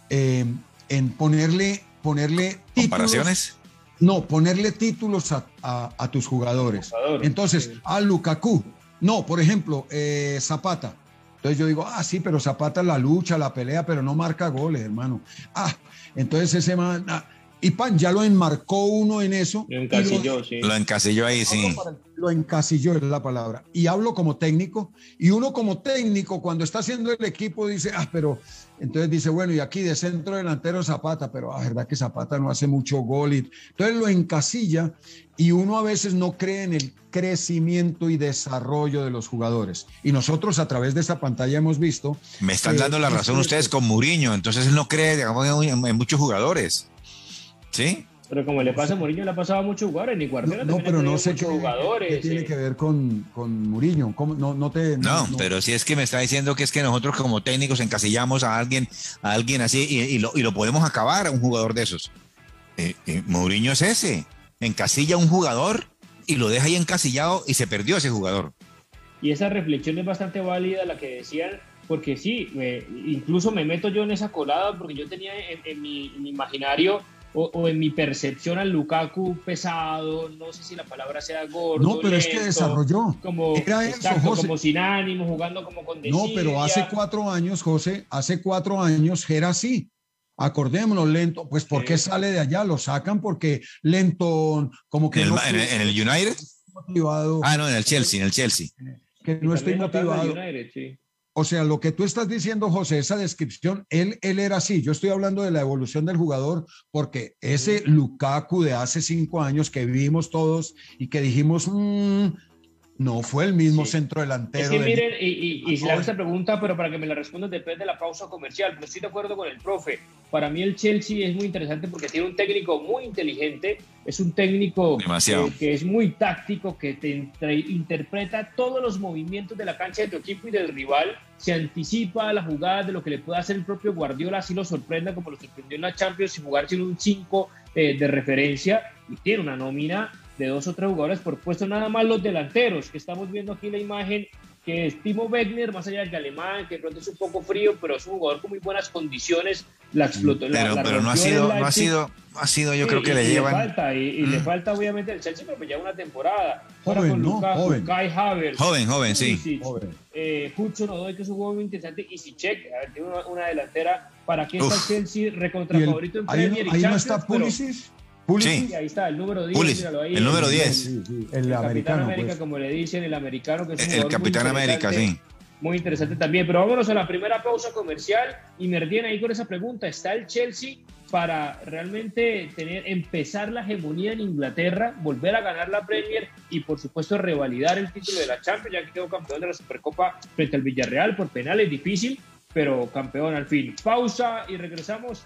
eh, en ponerle, ponerle comparaciones. No, ponerle títulos a, tus jugadores. Entonces, a Lukaku. No, por ejemplo, eh, Zapata. Entonces yo digo, ah, sí, pero Zapata la lucha, la pelea, pero no marca goles, hermano. Ah, entonces ese man. Ah, y Pan ya lo enmarcó uno en eso. Lo encasilló, sí. Lo encasilló ahí, sí. Lo encasilló es la palabra. Y hablo como técnico. Y uno como técnico, cuando está haciendo el equipo, dice, ah, pero entonces dice, bueno, y aquí de centro delantero Zapata, pero la ah, verdad que Zapata no hace mucho gol. Y, entonces lo encasilla y uno a veces no cree en el crecimiento y desarrollo de los jugadores. Y nosotros a través de esta pantalla hemos visto... Me están dando la razón ustedes con Muriño, entonces él no cree digamos, en muchos jugadores. ¿Sí? Pero como le pasa a Mourinho, le ha pasado a muchos jugadores, ni Guardiola No, pero no sé qué, jugadores, tiene que ver con, con Mourinho. No, no, te, no, pero si es que me está diciendo que es que nosotros como técnicos encasillamos a alguien, a alguien así y, lo, y lo, podemos acabar a un jugador de esos. Eh, eh, Mourinho es ese, encasilla a un jugador y lo deja ahí encasillado y se perdió ese jugador. Y esa reflexión es bastante válida la que decían, porque sí, incluso me meto yo en esa colada porque yo tenía en, mi, en mi imaginario o, en mi percepción al Lukaku pesado, no sé si la palabra sea gordo. No, pero es que desarrolló. Como, Era como sin ánimo, jugando como con No, pero hace cuatro años, José, hace cuatro años era así. Acordémonos, lento. Pues ¿por qué sale de allá? Lo sacan porque lento, como que. ¿En, el, en, el, United? Motivado. Ah, no, en el Chelsea, en el Chelsea. Que no estoy motivado. United, sí. O sea, lo que tú estás diciendo, José, esa descripción, él, él era así. Yo estoy hablando de la evolución del jugador porque ese Lukaku de hace cinco años que vivimos todos y que dijimos, mmm, no fue el mismo centro delantero. Es que miren, y, y, si le hago esta pregunta, pero para que me la respondan después de la pausa comercial, pero estoy de acuerdo con el profe. Para mí el Chelsea es muy interesante porque tiene un técnico muy inteligente, es un técnico que, es muy táctico, que te interpreta todos los movimientos de la cancha de tu equipo y del rival, se anticipa a la jugada de lo que le puede hacer el propio Guardiola, así lo sorprenda como lo sorprendió en la Champions y jugar sin un 5 eh, de referencia y tiene una nómina de dos o tres jugadores por puesto, nada más los delanteros, que estamos viendo aquí la imagen, que es Timo Wegner, más allá del alemán, que pronto es un poco frío, pero es un jugador con muy buenas condiciones, la explotó. Pero, la, pero no ha sido, no ha sido, ha sido, yo creo que le llevan. falta, y, le mm. falta obviamente el Chelsea, pero ya una temporada. Joven, con Lucas, joven. Kai Havertz, joven, joven, sí. Joven. Eh, Hudson que es un juego muy interesante, y Sichek, tiene una, una delantera. ¿Para qué está el Chelsea recontra favorito en Premier y Ahí no está Pulisic. Sí. Ahí está, el número 10. el número 10. el, americano. Capitán América, pues. como le dicen, el americano. Que es el Capitán América, sí. muy interesante también. Pero vámonos a la primera pausa comercial y me retiene ahí con esa pregunta. ¿Está el Chelsea para realmente tener, empezar la hegemonía en Inglaterra, volver a ganar la Premier y por supuesto revalidar el título de la Champions, ya que quedó campeón de la Supercopa frente al Villarreal por penales, difícil, pero campeón al fin. Pausa y regresamos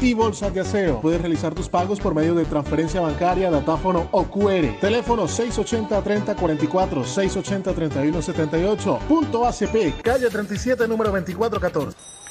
y bolsas de aseo. Puedes realizar tus pagos por medio de transferencia bancaria, datáfono o QR. Teléfono 680-3044, 680-3178. Punto ACP, calle 37, número 2414.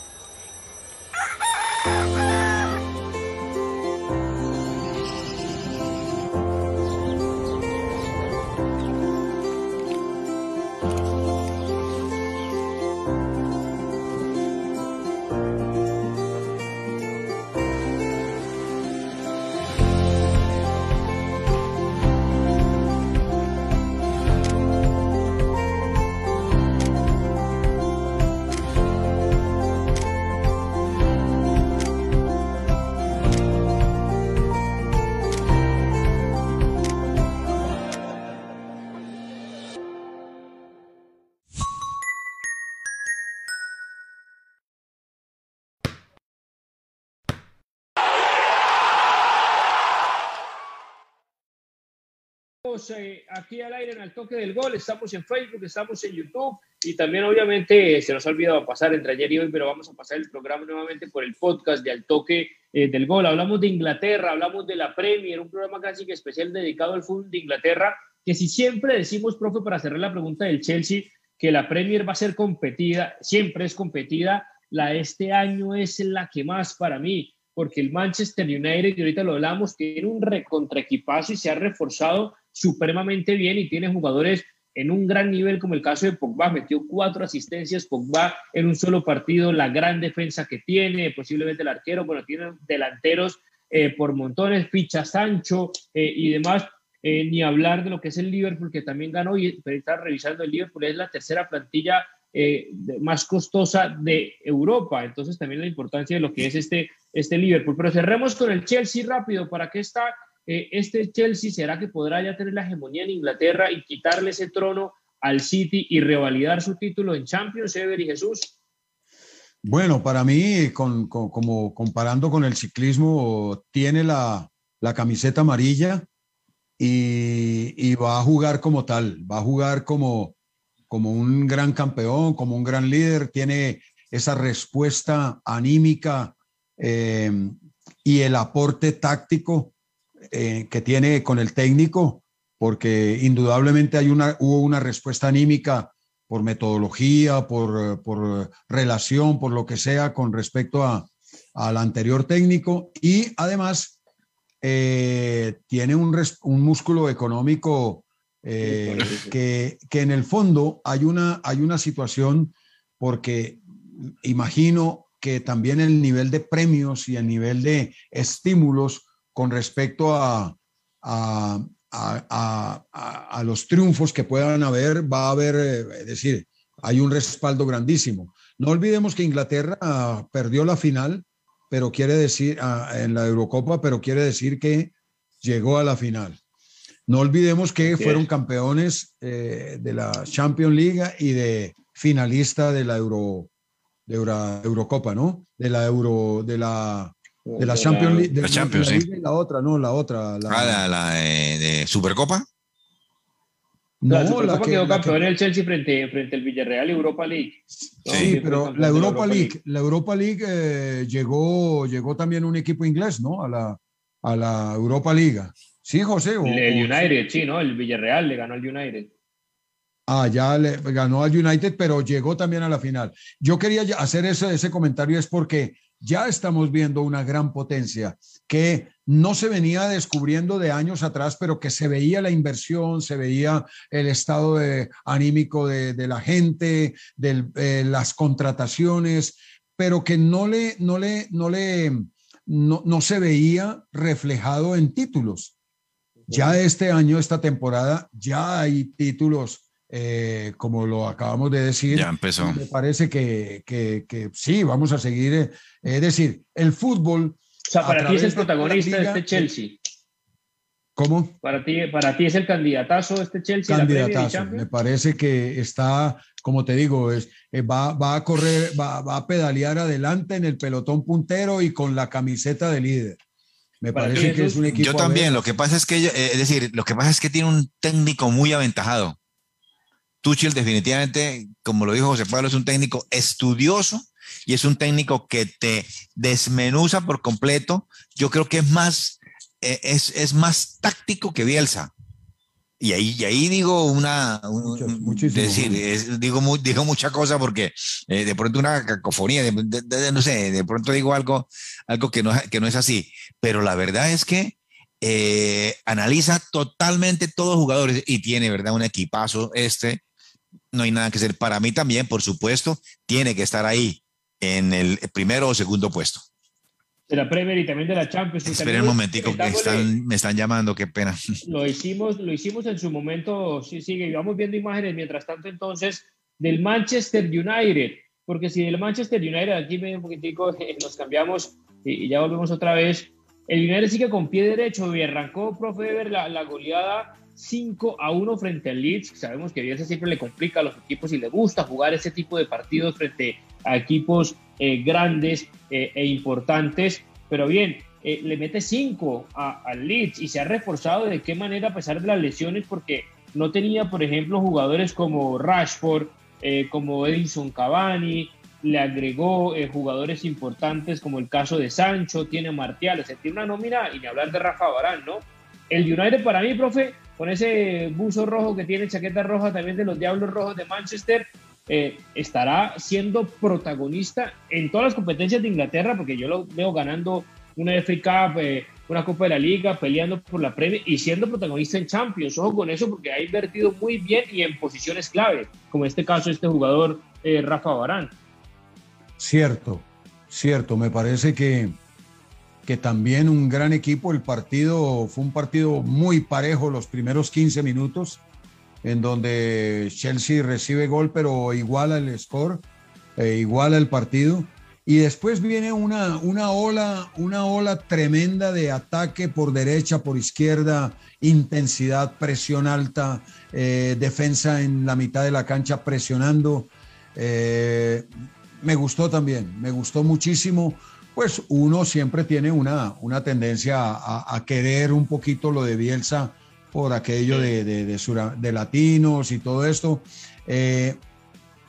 Eh, aquí al aire en el toque del gol, estamos en Facebook, estamos en YouTube y también obviamente se nos ha olvidado pasar entre ayer y hoy, pero vamos a pasar el programa nuevamente por el podcast de Al Toque eh, del Gol. Hablamos de Inglaterra, hablamos de la Premier, un programa casi que especial dedicado al fútbol de Inglaterra, que si siempre decimos, profe, para cerrar la pregunta del Chelsea, que la Premier va a ser competida, siempre es competida, la de este año es la que más para mí, porque el Manchester United, y ahorita lo hablamos, tiene un recontraequipazo y se ha reforzado supremamente bien y tiene jugadores en un gran nivel como el caso de Pogba, metió cuatro asistencias Pogba en un solo partido, la gran defensa que tiene, posiblemente el arquero, bueno, tiene delanteros eh, por montones, ficha Sancho eh, y demás, eh, ni hablar de lo que es el Liverpool, que también ganó, y está revisando el Liverpool, es la tercera plantilla más costosa de Europa, entonces también la importancia de lo que es este, este Liverpool. Pero cerremos con el Chelsea rápido, ¿para qué está eh, este Chelsea será que podrá ya tener la hegemonía en Inglaterra y quitarle ese trono al City y revalidar su título en Champions, Ever y Jesús? Bueno, para mí, con, como comparando con el ciclismo, tiene la, la camiseta amarilla y, va a jugar como tal, va a jugar como, como un gran campeón, como un gran líder, tiene esa respuesta anímica eh, y el aporte táctico eh, que tiene con el técnico, porque indudablemente hay una, hubo una respuesta anímica por metodología, por, por relación, por lo que sea con respecto a, al anterior técnico. Y además eh, tiene un, un, músculo económico eh, que, que, en el fondo hay una, hay una situación porque imagino que también el nivel de premios y el nivel de estímulos con respecto a, a, a, los triunfos que puedan haber, va a haber, eh, es decir, hay un respaldo grandísimo. No olvidemos que Inglaterra perdió la final, pero quiere decir, ah, en la Eurocopa, pero quiere decir que llegó a la final. No olvidemos que fueron campeones eh, de la Champions League y de finalista de la Euro, de Eurocopa, ¿no? De la Euro, de la de la Champions League. De la Champions, sí. La otra, no, la otra. La, ah, la, de, Supercopa. No, la Supercopa la que, quedó campeón el Chelsea frente, frente al Villarreal Europa League. Sí, pero la Europa, League, la Europa League eh, llegó, llegó también un equipo inglés, ¿no? A la, a la Europa Liga. ¿Sí, José? el United, sí, ¿no? El Villarreal le ganó al United. Ah, ya le ganó al United, pero llegó también a la final. Yo quería hacer ese, ese comentario es porque ya estamos viendo una gran potencia que no se venía descubriendo de años atrás, pero que se veía la inversión, se veía el estado de, anímico de, la gente, de eh, las contrataciones, pero que no le, no le, no le, no, no se veía reflejado en títulos. Ya este año, esta temporada, ya hay títulos eh, como lo acabamos de decir. Ya empezó. Me parece que, que, sí, vamos a seguir. Eh, es decir, el fútbol. O sea, para ti es el protagonista de este Chelsea. ¿Cómo? Para ti, para ti es el candidatazo este Chelsea. Candidatazo. Me parece que está, como te digo, es, eh, va, va, a correr, va, va, a pedalear adelante en el pelotón puntero y con la camiseta de líder. Me parece que es un equipo. Yo también. Lo que pasa es que, es decir, lo que pasa es que tiene un técnico muy aventajado. Tuchel definitivamente, como lo dijo José Pablo, es un técnico estudioso y es un técnico que te desmenuza por completo. Yo creo que es más, eh, es, más táctico que Bielsa. Y ahí, y ahí digo una, decir, digo, digo mucha cosa porque eh, de pronto una cacofonía, no sé, de pronto digo algo, algo que, no, que no es así. Pero la verdad es que eh, analiza totalmente todos los jugadores y tiene, ¿verdad? Un equipazo este no hay nada que hacer. Para mí también, por supuesto, tiene que estar ahí en el primero o segundo puesto. De la Premier y también de la Champions. Esperen un momentico, que están, me están llamando, qué pena. <laughs> Lo hicimos, lo hicimos en su momento, sí, sigue, vamos viendo imágenes mientras tanto entonces del Manchester United, porque si del Manchester United, aquí medio un poquitico <laughs> nos cambiamos y, ya volvemos otra vez, el United sigue con pie derecho y arrancó, profe, ver la, la goleada 5 a 1 frente al Leeds. Sabemos que Bielsa siempre le complica a los equipos y le gusta jugar ese tipo de partidos frente a equipos eh, grandes eh, e importantes. Pero bien, eh, le mete 5 al Leeds y se ha reforzado de qué manera a pesar de las lesiones porque no tenía, por ejemplo, jugadores como Rashford, como Edison Cavani, le agregó jugadores importantes como el caso de Sancho, tiene Martial, o tiene una nómina y ni hablar de Rafa Barán, ¿no? El United para mí, profe, con ese buzo rojo que tiene, chaqueta roja también de los Diablos Rojos de Manchester, eh, estará siendo protagonista en todas las competencias de Inglaterra, porque yo lo veo ganando una FA Cup, eh, una Copa de la Liga, peleando por la Premier y siendo protagonista en Champions. Ojo con eso, porque ha invertido muy bien y en posiciones clave, como en este caso este jugador eh, Rafa Barán. Cierto, cierto. Me parece que también un gran equipo. El partido fue un partido muy parejo los primeros 15 minutos, en donde Chelsea recibe gol, pero iguala el score, eh, iguala el partido. Y después viene una, una, ola, una ola tremenda de ataque por derecha, por izquierda, intensidad, presión alta, eh, defensa en la mitad de la cancha presionando. Eh, me gustó también, me gustó muchísimo pues uno siempre tiene una, una tendencia a, querer un poquito lo de Bielsa por aquello de, de, latinos y todo esto. Eh,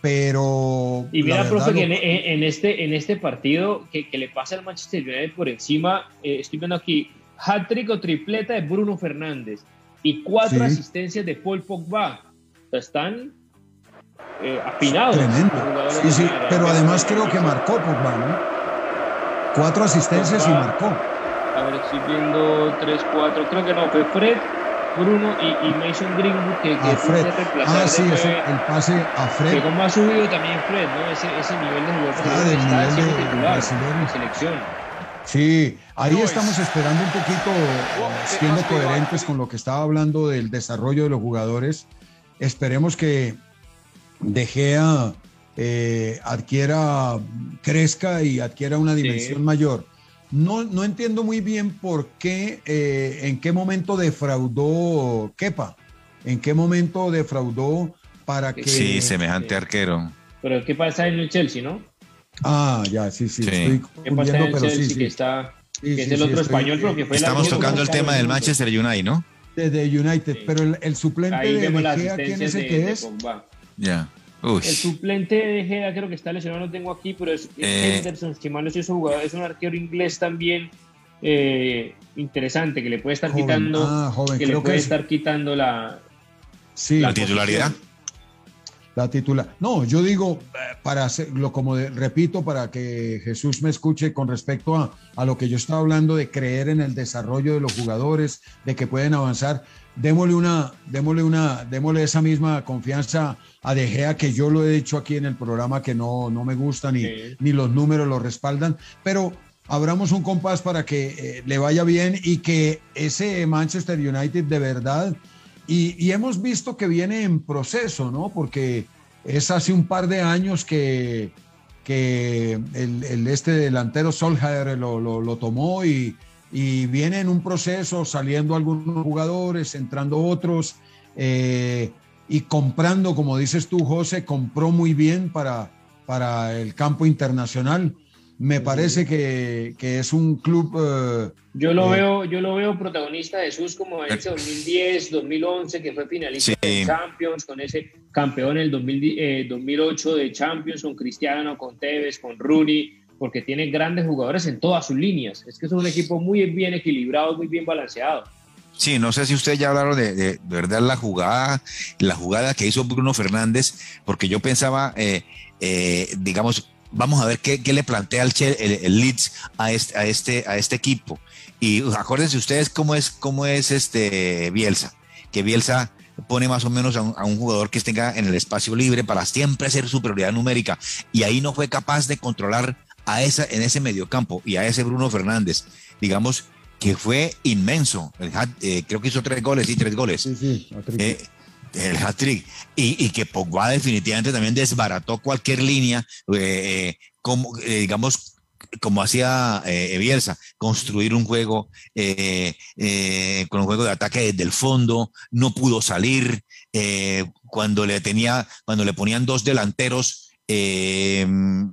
pero. Y mira, profe, que en, este, en este partido que, le pasa al Manchester United por encima, eh, estoy viendo aquí, hat-trick o tripleta de Bruno Fernández y cuatro asistencias de Paul Pogba. están eh, afinados. Tremendo. Sí, sí, pero además creo que marcó Pogba, ¿no? Cuatro asistencias y marcó. A ver, estoy viendo tres, cuatro. Creo que no, fue Fred, Bruno y, Mason Greenwood que, que Fred. Ah, sí, el pase a Fred. Que como ha subido también Fred, ¿no? Ese, ese nivel de jugador ah, del nivel de, titular, de selección. Sí, ahí estamos esperando un poquito, siendo coherentes con lo que estaba hablando del desarrollo de los jugadores. Esperemos que De Gea eh, adquiera, crezca y adquiera una dimensión mayor. No, no entiendo muy bien por qué, eh, en qué momento defraudó Kepa, en qué momento defraudó para que... Sí, semejante arquero. Pero ¿qué pasa en el Chelsea, no? Ah, ya, sí, sí, estoy ¿Qué pasa en el Chelsea sí, que está... que es el otro español, pero que fue Estamos tocando el tema del Manchester United, ¿no? De, United, pero el, suplente de, de ¿quién es el que es? Ya. El suplente de Gea creo que está lesionado, no tengo aquí, pero es, eh, Henderson, que mal es, jugador, es un arquero inglés también. eh, interesante que le puede estar quitando, ah, que le puede estar quitando la, la titularidad. La titular. No, yo digo, eh, para hacerlo, como repito, para que Jesús me escuche con respecto a, a, lo que yo estaba hablando de creer en el desarrollo de los jugadores, de que pueden avanzar. Démosle una, démosle una, démosle esa misma confianza a De Gea, que yo lo he dicho aquí en el programa que no, no me gusta ni, ni los números lo respaldan, pero abramos un compás para que eh, le vaya bien y que ese Manchester United de verdad y, hemos visto que viene en proceso, ¿no? Porque es hace un par de años que, que el, este delantero Solskjaer lo, lo, tomó y, y, viene en un proceso, saliendo algunos jugadores, entrando otros, eh, y comprando, como dices tú, José, compró muy bien para, para el campo internacional. Me parece que, es un club... Eh, yo, lo eh, veo, yo lo veo protagonista de Jesús como en ese 2010, 2011, que fue finalista de Champions, con ese campeón en el 2008 eh, de Champions, con Cristiano, con Tevez, con Rooney, porque tiene grandes jugadores en todas sus líneas. Es que es un equipo muy bien equilibrado, muy bien balanceado. Sí, no sé si ustedes ya hablaron de, de, verdad la jugada, la jugada que hizo Bruno Fernández, porque yo pensaba, digamos, vamos a ver qué, le plantea el, el, Leeds a este, a, este, a este equipo. Y acuérdense ustedes cómo es, cómo es este Bielsa, que Bielsa pone más o menos a un, jugador que esté en el espacio libre para siempre ser superioridad numérica y ahí no fue capaz de controlar a esa en ese mediocampo y a ese Bruno Fernández, digamos que fue inmenso. Eh, creo que hizo tres goles y tres goles. Sí, sí, el hat-trick. Y, que Pogba definitivamente también desbarató cualquier línea, eh, como, eh, digamos, como hacía eh, Bielsa, construir un juego con un juego de ataque desde el fondo, no pudo salir, cuando le tenía, cuando le ponían dos delanteros,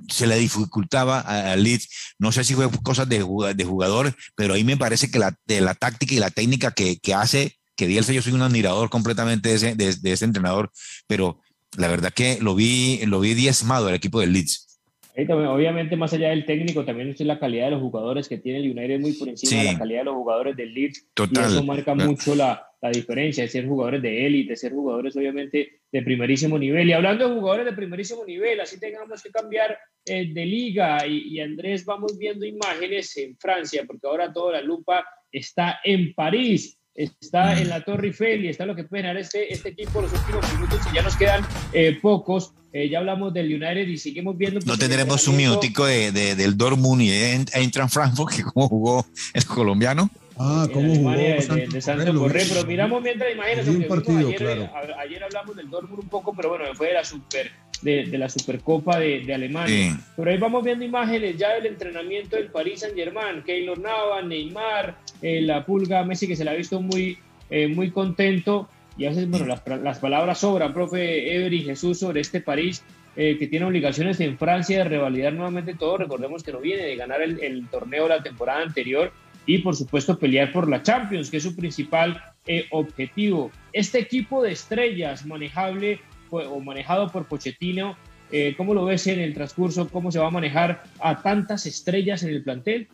se le dificultaba al Leeds. No sé si fue cosas de, de jugador, pero ahí me parece que la, de la táctica y la técnica que, que hace que Bielsa, yo soy un admirador completamente de ese, de, ese entrenador, pero la verdad que lo vi, lo vi diezmado el equipo del Leeds. Obviamente, más allá del técnico, también es la calidad de los jugadores que tiene el United muy por encima de la calidad de los jugadores del Leeds. Total. Y eso marca mucho la, la, diferencia de ser jugadores de élite, ser jugadores obviamente de primerísimo nivel. Y hablando de jugadores de primerísimo nivel, así tengamos que cambiar eh, de liga. Y, y, Andrés, vamos viendo imágenes en Francia, porque ahora toda la lupa está en París está en la Torre Eiffel y está lo que puede ganar este, este equipo los últimos minutos y ya nos quedan eh, pocos. Eh, ya hablamos del United y seguimos viendo. No pues, tendremos un minutico de, del Dortmund y Eintracht Frankfurt, que como jugó el colombiano. Ah, cómo jugó de, de, Santo Corre, pero miramos mientras imágenes. Un partido, ayer, ayer hablamos del Dortmund un poco, pero bueno, fue de la Super de, de la Supercopa de, de Alemania. Pero ahí vamos viendo imágenes ya del entrenamiento del Paris Saint Germain, Keylor Nava, Neymar, eh, la pulga Messi que se la ha visto muy, eh, muy contento. Y a veces, bueno, las, las palabras sobran, profe Ever y Jesús, sobre este París eh, que tiene obligaciones en Francia de revalidar nuevamente todo. Recordemos que no viene de ganar el, el torneo la temporada anterior y por supuesto pelear por la Champions, que es su principal objetivo. Este equipo de estrellas manejable o manejado por Pochettino, eh, ¿cómo lo ves en el transcurso? ¿Cómo se va a manejar a tantas estrellas en el plantel?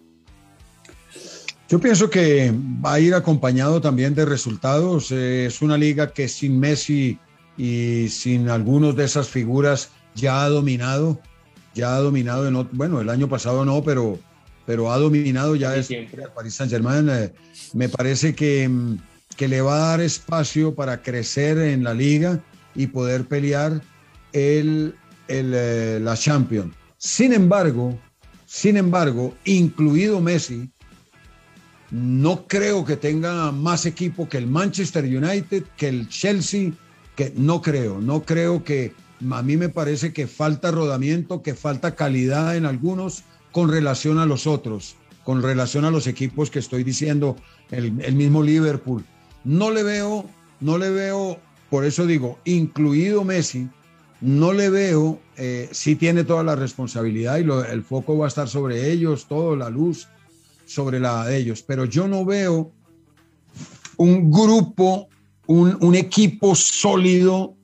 Yo pienso que va a ir acompañado también de resultados. Eh, es una liga que sin Messi y sin algunos de esas figuras ya ha dominado, ya ha dominado, en, bueno, el año pasado no, pero, pero ha dominado ya es el Paris Saint Germain. Eh, me parece que, que le va a dar espacio para crecer en la liga y poder pelear el, eh, la Champions. Sin embargo, sin embargo, incluido Messi, no creo que tenga más equipo que el Manchester United, que el Chelsea, que no creo, no creo que a mí me parece que falta rodamiento, que falta calidad en algunos con relación a los otros, con relación a los equipos que estoy diciendo, el, mismo Liverpool. No le veo, no le veo por eso digo, incluido Messi, no le veo, eh, sí tiene toda la responsabilidad y el foco va a estar sobre ellos, toda la luz sobre la de ellos, pero yo no veo un grupo, un, equipo sólido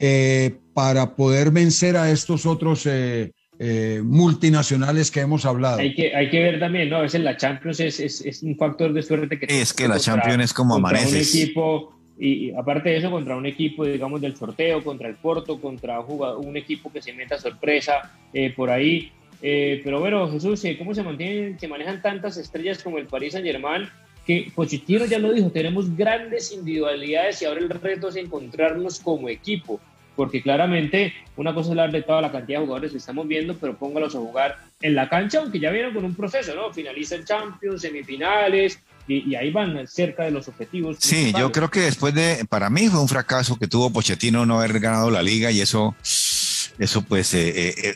eh, para poder vencer a estos otros eh, eh, multinacionales que hemos hablado. Hay que, hay que ver también, ¿no? A veces la Champions es, es, es un factor de suerte que... Es que la Champions es como. Un equipo, y, aparte de eso, contra un equipo, digamos, del sorteo, contra el Porto, contra un, equipo que se meta sorpresa eh, por ahí. Eh, pero bueno, Jesús, ¿cómo se, mantienen, se manejan tantas estrellas como el Paris Saint-Germain? Que Pochettino ya lo dijo, tenemos grandes individualidades y ahora el reto es encontrarnos como equipo porque claramente una cosa es hablar de toda la cantidad de jugadores que estamos viendo, pero póngalos a jugar en la cancha, aunque ya vienen con un proceso, ¿no? Finalizan Champions, semifinales, y, ahí van cerca de los objetivos. Sí, yo creo que después de, para mí fue un fracaso que tuvo Pochettino no haber ganado la liga y eso, eso pues, eh, eh, eh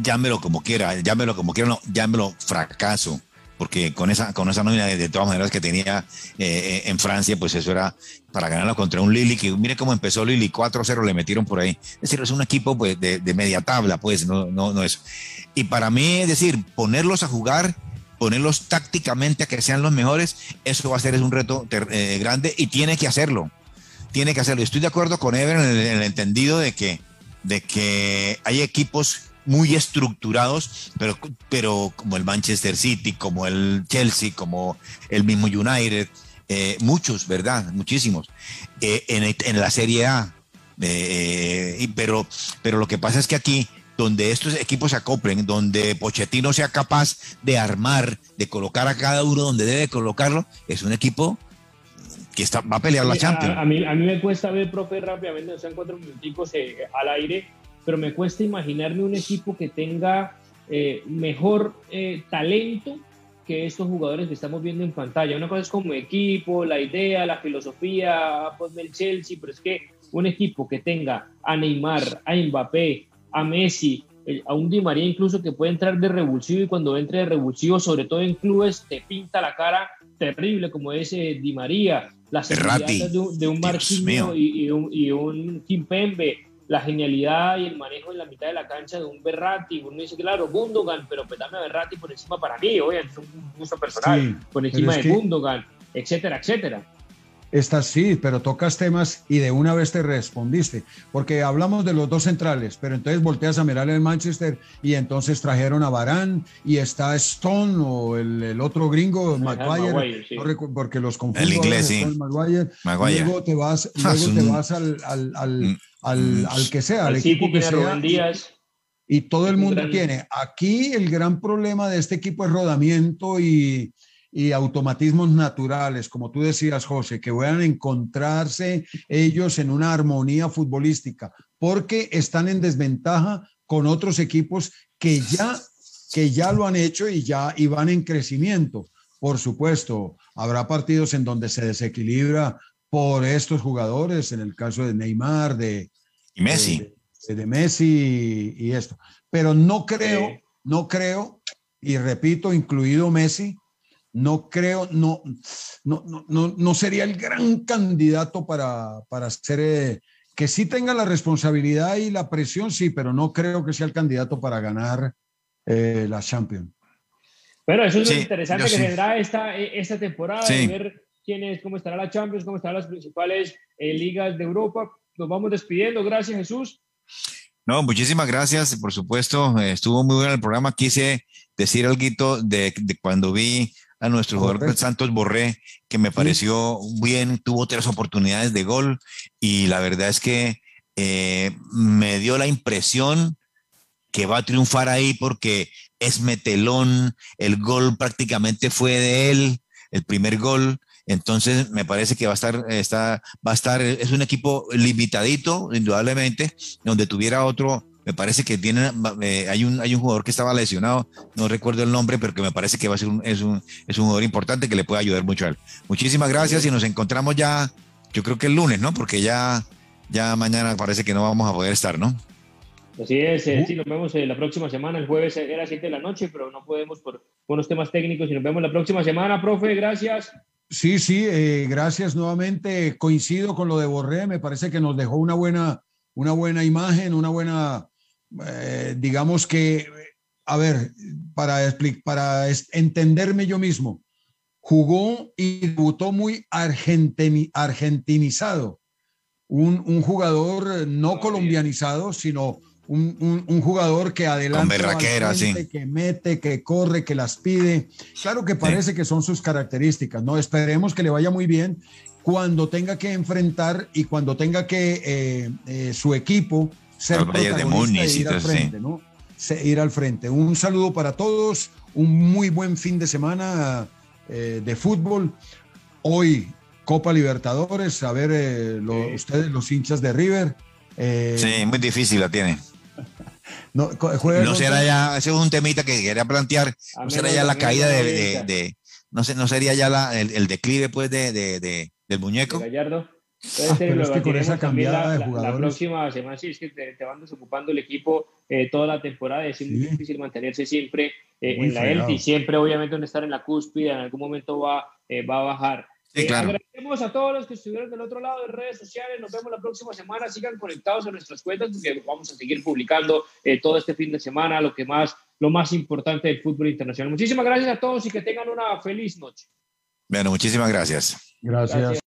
llámelo como quiera, llámelo como quiera, no, llámelo fracaso porque con esa, con esa nómina de, todas maneras que tenía eh, en Francia, pues eso era para ganarlo contra un Lili, que mire cómo empezó Lili, 4-0 le metieron por ahí. Es decir, es un equipo pues, de, media tabla, pues, no, no, no es. Y para mí, es decir, ponerlos a jugar, ponerlos tácticamente a que sean los mejores, eso va a ser es un reto eh, grande y tiene que hacerlo. Tiene que hacerlo. Estoy de acuerdo con Ever en el, en el entendido de que, de que hay equipos muy estructurados, pero, pero como el Manchester City, como el Chelsea, como el mismo United, eh, muchos, ¿verdad? Muchísimos, eh, en, la Serie A. Eh, pero, pero lo que pasa es que aquí, donde estos equipos se acoplen, donde Pochettino sea capaz de armar, de colocar a cada uno donde debe colocarlo, es un equipo que está, va a pelear la Champions. A, mí, a mí me cuesta ver, profe, rápidamente, o sea, cuatro minuticos al aire, pero me cuesta imaginarme un equipo que tenga eh, mejor eh, talento que estos jugadores que estamos viendo en pantalla. Una cosa es como equipo, la idea, la filosofía, pues el Chelsea, pero es que un equipo que tenga a Neymar, a Mbappé, a Messi, eh, a un Di María incluso que puede entrar de revulsivo y cuando entre de revulsivo, sobre todo en clubes, te pinta la cara terrible como ese Di María, las de, de, un Marquinhos y, y, un, y un Kimpembe, la genialidad y el manejo en la mitad de la cancha de un Berratti. Uno dice, claro, Gundogan, pero petame a Berratti por encima para mí, obviamente es un gusto personal, por encima de Gundogan, etcétera, etcétera. Estas sí, pero tocas temas y de una vez te respondiste, porque hablamos de los dos centrales, pero entonces volteas a mirar el Manchester y entonces trajeron a Barán y está Stone o el, otro gringo, Maguire, porque los confundo. El inglés, sí. Maguire. Luego te vas, <laughs> luego te vas al, al, mm, al, al, que sea, al, equipo que sea. Y, todo el mundo tiene. Aquí el gran problema de este equipo es rodamiento y, y automatismos naturales, como tú decías, José, que a encontrarse ellos en una armonía futbolística, porque están en desventaja con otros equipos que ya, que ya lo han hecho y ya y van en crecimiento. Por supuesto, habrá partidos en donde se desequilibra por estos jugadores, en el caso de Neymar, de, Messi. De, Messi y, esto. Pero no creo, no creo, y repito, incluido Messi, no creo, no, no, no, no sería el gran candidato para, para ser, eh, que sí tenga la responsabilidad y la presión, sí, pero no creo que sea el candidato para ganar eh, la Champions. Bueno, eso es lo interesante que tendrá esta, esta temporada, ver quién es, cómo estará la Champions, cómo estarán las principales eh, ligas de Europa. Nos vamos despidiendo. Gracias, Jesús. No, muchísimas gracias. Por supuesto, estuvo muy bueno el programa. Quise decir algo de, de cuando vi a nuestro jugador Santos Borré, que me pareció bien, tuvo tres oportunidades de gol y la verdad es que eh, me dio la impresión que va a triunfar ahí porque es metelón, el gol prácticamente fue de él, el primer gol, entonces me parece que va a estar, está, va a estar, es un equipo limitadito, indudablemente, donde tuviera otro me parece que tiene, eh, hay, un, hay un jugador que estaba lesionado, no recuerdo el nombre, pero que me parece que va a ser un, es, un, es un jugador importante que le puede ayudar mucho a él. Muchísimas gracias y nos encontramos ya, yo creo que el lunes, ¿no? Porque ya, ya mañana parece que no vamos a poder estar, ¿no? Así es, eh, sí, nos vemos eh, la próxima semana, el jueves era 7 de la noche, pero no podemos por unos temas técnicos y nos vemos la próxima semana, profe, gracias. Sí, sí, gracias nuevamente. Coincido con lo de Borré, me parece que nos dejó una buena, una buena imagen, una buena eh, digamos que, a ver, para, para entenderme yo mismo, jugó y debutó muy argentinizado. Un, un, jugador no colombianizado, sino un, jugador que adelanta, que mete, que corre, que las pide. Claro que parece que son sus características, ¿no? Esperemos que le vaya muy bien cuando tenga que enfrentar y cuando tenga que eh, eh, su equipo ser protagonista de ir al frente, ¿no? ir al frente. Un saludo para todos, un muy buen fin de semana eh, de fútbol. Hoy Copa Libertadores, a ver ustedes los hinchas de River. sí, muy difícil la tiene. <laughs> No, será ya, ese es un temita que quería plantear, no será ya la caída de, no, sé, no sería ya la, el, declive pues de, del muñeco. Gallardo. Ah, pero es que con esa cambiada de jugadores. La, próxima semana sí es que te, van desocupando el equipo eh, toda la temporada, es muy difícil mantenerse siempre eh, en la élite y siempre obviamente estar en la cúspide, en algún momento va, eh, va a bajar. Sí, claro. agradecemos a todos los que estuvieron del otro lado de redes sociales. Nos vemos la próxima semana. Sigan conectados a nuestras cuentas porque vamos a seguir publicando eh, todo este fin de semana lo que más, lo más importante del fútbol internacional. Muchísimas gracias a todos y que tengan una feliz noche. Bueno, muchísimas gracias. gracias.